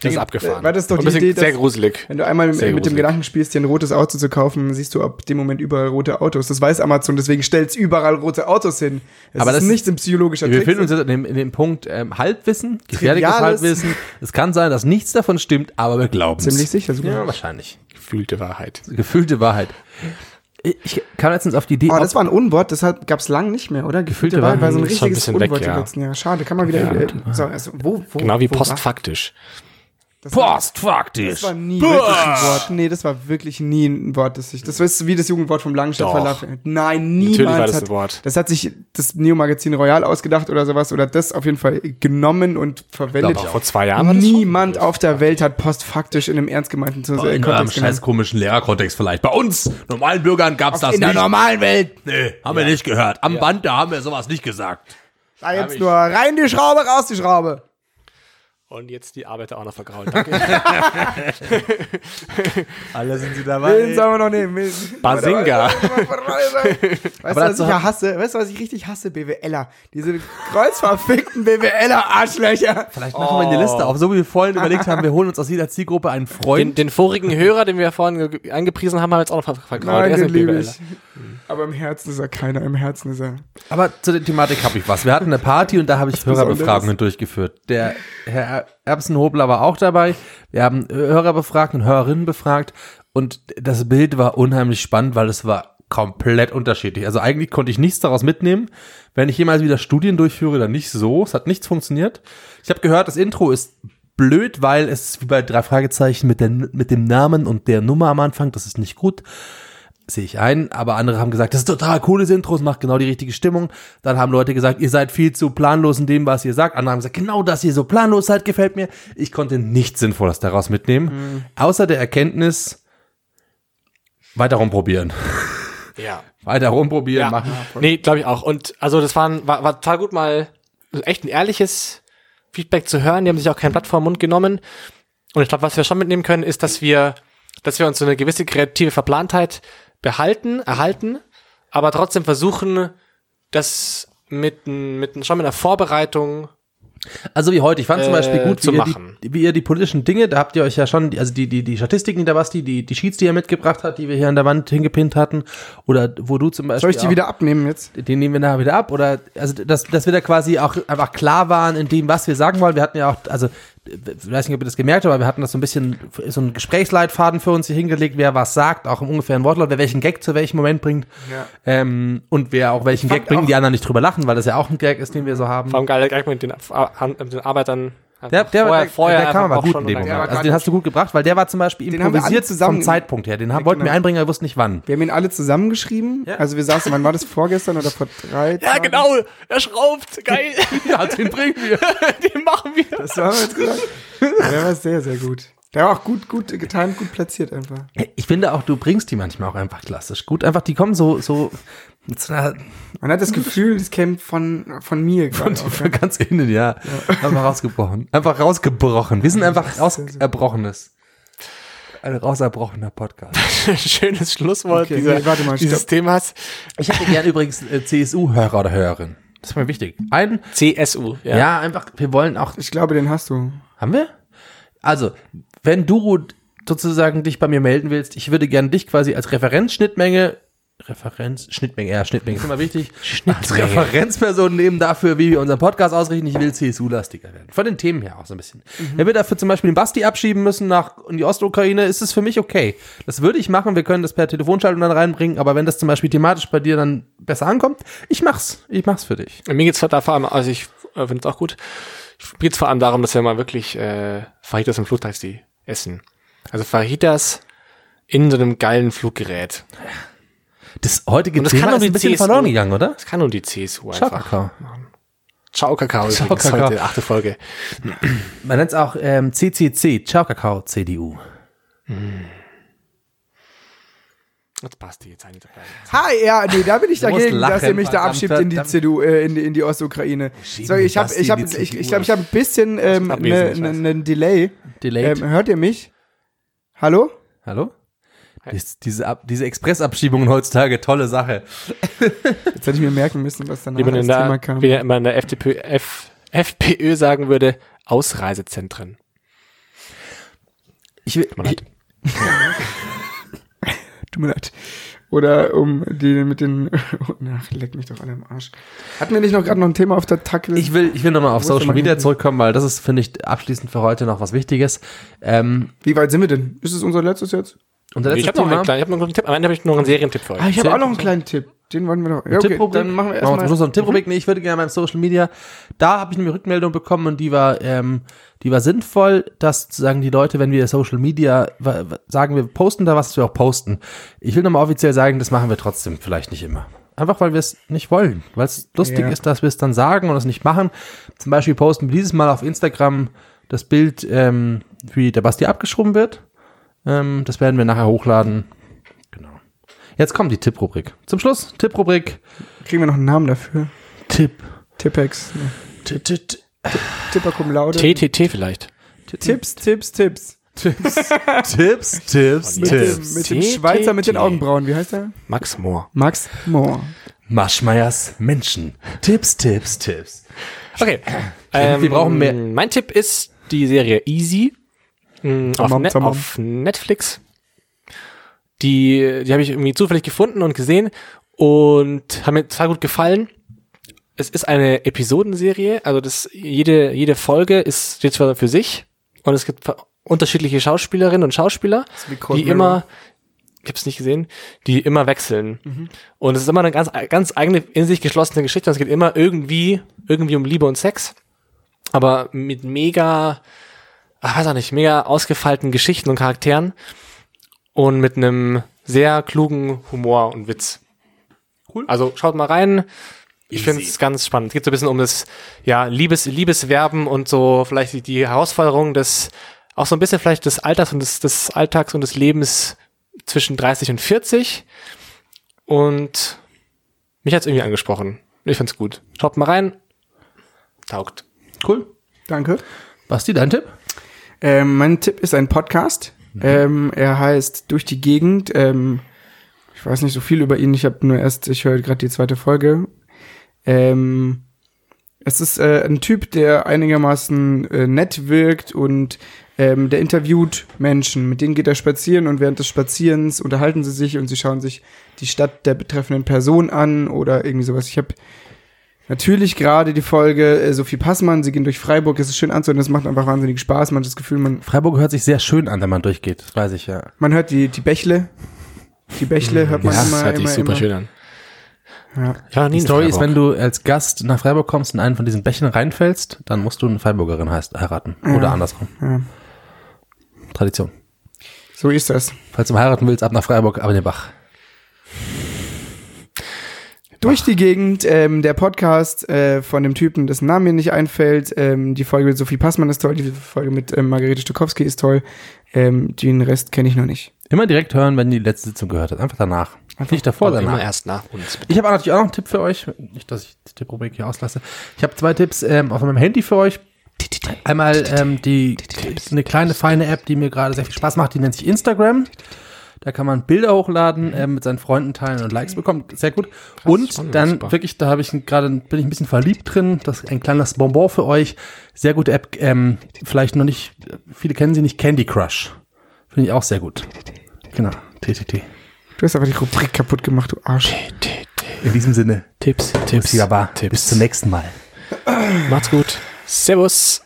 Das ist abgefahren. War das doch die ein bisschen Idee, dass- sehr gruselig. Wenn du einmal Sehr mit dem gruselig. Gedanken spielst, dir ein rotes Auto zu kaufen, siehst du ab dem Moment überall rote Autos. Das weiß Amazon, deswegen stellt's überall rote Autos hin. Es Aber ist das- nicht ein psychologischer Wir Trick. befinden uns jetzt in dem, in dem Punkt ähm, Halbwissen, gefährliches Triviales. Halbwissen. Es kann sein, dass nichts davon stimmt, aber wir glauben Ziemlich sicher sogar. Ja, wahrscheinlich. Gefühlte Wahrheit. Gefühlte Wahrheit. Ich kam letztens auf die Idee, Oh, das war ein Unwort, das hat, gab's lang nicht mehr, oder? Gefühlte Wahrheit war so ein schon ein richtiges bisschen weg, Unwort ja. die letzten Jahre. Schade, kann man wieder. Ja. äh, so, also, wo, wo, Genau wie wo war- postfaktisch. Das war, postfaktisch. das war nie wirklich ein Wort. Nee, das war wirklich nie ein Wort, das ich. Das ist wie das Jugendwort vom Langenstadt. Falafel. Nein, niemals. Natürlich war das hat, ein Wort. Das hat sich das Neo-Magazin Royal ausgedacht oder sowas oder das auf jeden Fall genommen und verwendet. Glaub, vor zwei Jahren war Niemand auf der Welt hat postfaktisch in einem ernst gemeinten Zus- äh, in Kontext scheiß genannt. komischen Lehrerkontext vielleicht. Bei uns, normalen Bürgern, gab's das In der nicht. normalen Welt. Nee, haben wir nicht gehört. Am Band, da haben wir sowas nicht gesagt. Da jetzt nur rein die Schraube, raus die Schraube. Und jetzt die Arbeiter auch noch vergraulen. Danke. Alle sind sie Den dabei. sollen wir noch nehmen. Basinga. Weißt du, was ich ja hasse? Weißt du, was ich richtig hasse? BWLer. Diese kreuzverfickten BWLer-Arschlöcher. Vielleicht machen wir eine Liste auf, so wie wir vorhin überlegt haben, wir holen uns aus jeder Zielgruppe einen Den, Freund. den vorigen Hörer, den wir vorhin ge- angepriesen haben, haben wir jetzt auch noch ver- vergrault. Nein, Er ist den BWLer. ich. Aber im Herzen ist er keiner. Im Herzen ist er. Aber zu der Thematik habe ich was. Wir hatten eine Party und da habe ich Hörerbefragungen durchgeführt. Der Herr Erbsenhobler war auch dabei. Wir haben Hörer befragt und Hörerinnen befragt und das Bild war unheimlich spannend, weil es war komplett unterschiedlich. Also eigentlich konnte ich nichts daraus mitnehmen. Wenn ich jemals wieder Studien durchführe, dann nicht so. Es hat nichts funktioniert. Ich habe gehört, das Intro ist blöd, weil es ist wie bei drei Fragezeichen mit, der, mit dem Namen und der Nummer am Anfang. Das ist nicht gut sehe ich ein, aber andere haben gesagt, das ist total cooles Intro, es macht genau die richtige Stimmung. Dann haben Leute gesagt, ihr seid viel zu planlos in dem, was ihr sagt. Andere haben gesagt, genau, dass ihr so planlos seid, gefällt mir. Ich konnte nichts Sinnvolles daraus mitnehmen, außer der Erkenntnis, weiter rumprobieren. Ja. Weiter rumprobieren, Ja. machen. Nee, glaube ich auch. Und also das waren, war, war total gut mal echt ein ehrliches Feedback zu hören. Die haben sich auch kein Blatt vor den Mund genommen. Und ich glaube, was wir schon mitnehmen können, ist, dass wir, dass wir uns so eine gewisse kreative Verplantheit behalten, erhalten, aber trotzdem versuchen, das mit, mit schon mit einer Vorbereitung Also wie heute, ich fand zum Äh, Beispiel gut, zu wie ihr, machen. die, wie ihr die politischen Dinge, da habt ihr euch ja schon, die- also die, die, die Statistiken, die der Basti, die, die Sheets, die er mitgebracht hat, die wir hier an der Wand hingepinnt hatten, oder wo du zum Beispiel. Soll ich die auch- wieder abnehmen jetzt? den nehmen wir nachher wieder ab oder also dass, dass wir da quasi auch einfach klar waren in dem, was wir sagen wollen. Wir hatten ja auch, also ich weiß nicht, ob ihr das gemerkt habt, aber wir hatten das so ein bisschen so einen Gesprächsleitfaden für uns hier hingelegt, wer was sagt, auch im ungefähren Wortlaut, wer welchen Gag zu welchem Moment bringt Ja. ähm, und wer auch welchen Gag bringt, die anderen nicht drüber lachen, weil das ja auch ein Gag ist, den wir so haben. vor allem geil gleich mit den, Ar- mit den Arbeitern. Der, der, vorher, der, vorher der kam aber auch gut in dem Ja, Moment. Also den hast du gut gebracht, weil der war zum Beispiel Den improvisiert zusammen- vom Zeitpunkt her. Den haben, Ja, wollten wir genau. einbringen, aber wir wussten nicht wann. Wir haben ihn alle zusammengeschrieben. Ja. Also wir saßen, wann war das? Vorgestern oder vor drei Ja, Tagen? genau, er schraubt, geil, Ja, den bringen wir. den machen wir. Das haben wir jetzt gesagt. Der war sehr, sehr gut. Der war auch gut, gut getimt, gut platziert einfach. Ich finde auch, du bringst die manchmal auch einfach klassisch gut. Einfach, die kommen so, so Man hat das Gefühl, das käme von, von mir gerade. auch, Von ganz innen, ja. Einfach rausgebrochen. Einfach rausgebrochen. Wir sind einfach rauserbrochenes. Ein rauserbrochener Podcast. Schönes Schlusswort Okay, dieser, nee, warte mal, dieses stopp. Themas. Ich hätte gern übrigens äh, CSU-Hörer oder Hörerin. Das ist mir wichtig. Ein, CSU, ja. ja. einfach, wir wollen auch, Ich glaube, den hast du. haben wir? Also, wenn du sozusagen dich bei mir melden willst, ich würde gern dich quasi als Referenzschnittmenge Referenz, Schnittmenge, ja, Schnittmenge ist immer wichtig. Als Referenzperson nehmen dafür, wie wir unseren Podcast ausrichten. Ich will CSU-lastiger werden. Von den Themen her auch so ein bisschen. Wenn wir dafür zum Beispiel den Basti abschieben müssen nach in die Ostukraine, ist es für mich okay. Das würde ich machen. Wir können das per Telefonschaltung dann reinbringen. Aber wenn das zum Beispiel thematisch bei dir dann besser ankommt, ich mach's. Ich mach's für dich. Mir geht's da vor allem, also ich äh, finde es auch gut. Mir geht's vor allem darum, dass wir mal wirklich äh, Fajitas im Flugtaxi essen. Also Fajitas in so einem geilen Fluggerät. Das heutige das Thema kann doch ist die ein bisschen CSU. verloren gegangen, oder? Das kann nur die CSU Ciao, einfach. Kakao. Ciao Kakao. Ciao, übrigens, Kakao. Heute, achte Folge. Man nennt es auch ähm, CCC, Ciao Kakao, CDU. Jetzt passt die jetzt eigentlich dabei. Ha, ja, nee, da bin ich dagegen, dass ihr lachen, mich da abschiebt in die. CDU, äh, in die, in die Ostukraine. Schieben So, ich habe, ich habe, ich, ich glaube, ich habe ein bisschen ähm, ne, scheiße. ne, ne Delay. Delayed. Ähm, hört ihr mich? Hallo? Hallo? Dies, diese, Ab diese Expressabschiebungen heutzutage, tolle Sache. Jetzt hätte ich mir merken müssen, was danach als in Thema der, kam. wie man in der FDP, F, FPÖ sagen würde, Ausreisezentren. Ich, will- Tut mir leid. Tut mir leid. Oder um die mit den. Ach, leck mich doch alle am Arsch. Hatten wir nicht noch gerade noch ein Thema auf der Tacke? ich will, ich will nochmal auf der Social Media hinten? zurückkommen, weil das ist, finde ich, abschließend für heute noch was Wichtiges. Ähm, Wie weit sind wir denn? Ist es unser letztes jetzt? Unser Ich letztes habe noch, einen kleinen- ich hab noch einen Tipp. Am Ende habe ich noch einen Serientipp für euch. Ah, ich habe auch noch einen kleinen Tipp. Den wollen wir noch. Ja, okay, dann machen wir Machen wir zum erstmal. Schluss noch eine Tipprubrik. Nee, ich würde gerne beim Social Media, da habe ich eine Rückmeldung bekommen und die war, ähm, die war sinnvoll, dass sozusagen die Leute, wenn wir Social Media sagen, wir posten da was, dass wir auch posten. Ich will nochmal offiziell sagen, das machen wir trotzdem vielleicht nicht immer. Einfach weil wir es nicht wollen, weil es lustig Ja. ist, dass wir es dann sagen und es nicht machen. Zum Beispiel posten wir dieses Mal auf Instagram das Bild, ähm, wie der Basti abgeschoben wird. Ähm, das werden wir nachher hochladen. Genau. Jetzt kommt die Tipprubrik. Zum Schluss, Tipprubrik. Kriegen wir noch einen Namen dafür? Tipp. Tippex. T- t- t- Tipper cum laude. TTT vielleicht. Tipps, Tipps, Tipps. Tipps, Tipps, Tipps, Mit dem, Tipps. mit dem. Schweizer mit den Augenbrauen. Wie heißt er? Max Mohr. Max Mohr. Maschmeyers Menschen. Tipps, Tipps, Tipps. Okay. wir brauchen mehr- Mein Tipp ist die Serie Easy mh, auf, Net, auf Netflix. Die, die habe ich irgendwie zufällig gefunden und gesehen und haben mir total gut gefallen. Es ist eine Episodenserie, also das, jede, jede Folge ist, steht zwar für sich und es gibt unterschiedliche Schauspielerinnen und Schauspieler, die Mirror. immer, ich habe es nicht gesehen, die immer wechseln. Und es ist immer eine ganz, ganz eigene, in sich geschlossene Geschichte. Es geht immer irgendwie, irgendwie um Liebe und Sex. Aber mit mega, ach, weiß auch nicht, mega ausgefeilten Geschichten und Charakteren. Und mit einem sehr klugen Humor und Witz. Cool. Also schaut mal rein. Ich finde es ganz spannend. Es geht so ein bisschen um das, ja, Liebes, Liebesverben und so vielleicht die, die Herausforderung des, auch so ein bisschen vielleicht des Alters und des, des Alltags und des Lebens zwischen 30 und 40. Und mich hat's irgendwie angesprochen. Ich find's gut. Schaut mal rein. Taugt. Cool. Danke. Basti, dein Tipp? Ähm, mein Tipp ist ein Podcast. Ähm, er heißt Durch die Gegend. Ähm, ich weiß nicht so viel über ihn. Ich habe nur erst, ich höre gerade die zweite Folge. Ähm, es ist äh, ein Typ, der einigermaßen äh, nett wirkt und ähm, der interviewt Menschen. Mit denen geht er spazieren und während des Spazierens unterhalten sie sich und sie schauen sich die Stadt der betreffenden Person an oder irgendwie sowas. Ich habe natürlich gerade die Folge äh, Sophie Passmann, sie gehen durch Freiburg, es ist schön anzuhören, es macht einfach wahnsinnig Spaß. Man hat das Gefühl, man, Freiburg hört sich sehr schön an, wenn man durchgeht. Das weiß ich ja. man hört die, die Bächle. Die Bächle hört man Ja, immer, das hört sich immer, super immer. schön an. Ja. Die Story ist, wenn du als Gast nach Freiburg kommst und einen von diesen Bächen reinfällst, dann musst du eine Freiburgerin heißt, heiraten. Oder andersrum. Ja. Tradition. So ist das. Falls du heiraten willst, ab nach Freiburg, ab in den Bach. Durch die Gegend, ähm, der Podcast äh, von dem Typen, dessen Name mir nicht einfällt. Ähm, die Folge mit Sophie Passmann ist toll, die Folge mit ähm, Margarete Stokowski ist toll. Ähm, den Rest kenne ich noch nicht. Immer direkt hören, wenn die letzte Sitzung gehört hat. Einfach danach. Nicht davor, Aber immer danach. erst nach uns. Ich habe natürlich auch noch einen Tipp für euch. Nicht, dass ich die Tipprubrik hier auslasse. Ich habe zwei Tipps ähm, auf meinem Handy für euch. Einmal ähm, die, eine kleine feine App, die mir gerade sehr viel Spaß macht, die nennt sich Instagram. Da kann man Bilder hochladen, ähm, mit seinen Freunden teilen und Likes bekommen. Sehr gut. und spannend, dann super. wirklich, da habe ich gerade bin ich ein bisschen verliebt drin. Das ist ein kleines Bonbon für euch. Sehr gute App. Ähm, vielleicht noch nicht, viele kennen sie nicht. Candy Crush. Finde ich auch sehr gut. Genau. TTT. Du hast aber die Rubrik kaputt gemacht, du Arsch. In diesem Sinne. Tipps, Tipps, Tipps. Bis zum nächsten Mal. Macht's gut. Servus.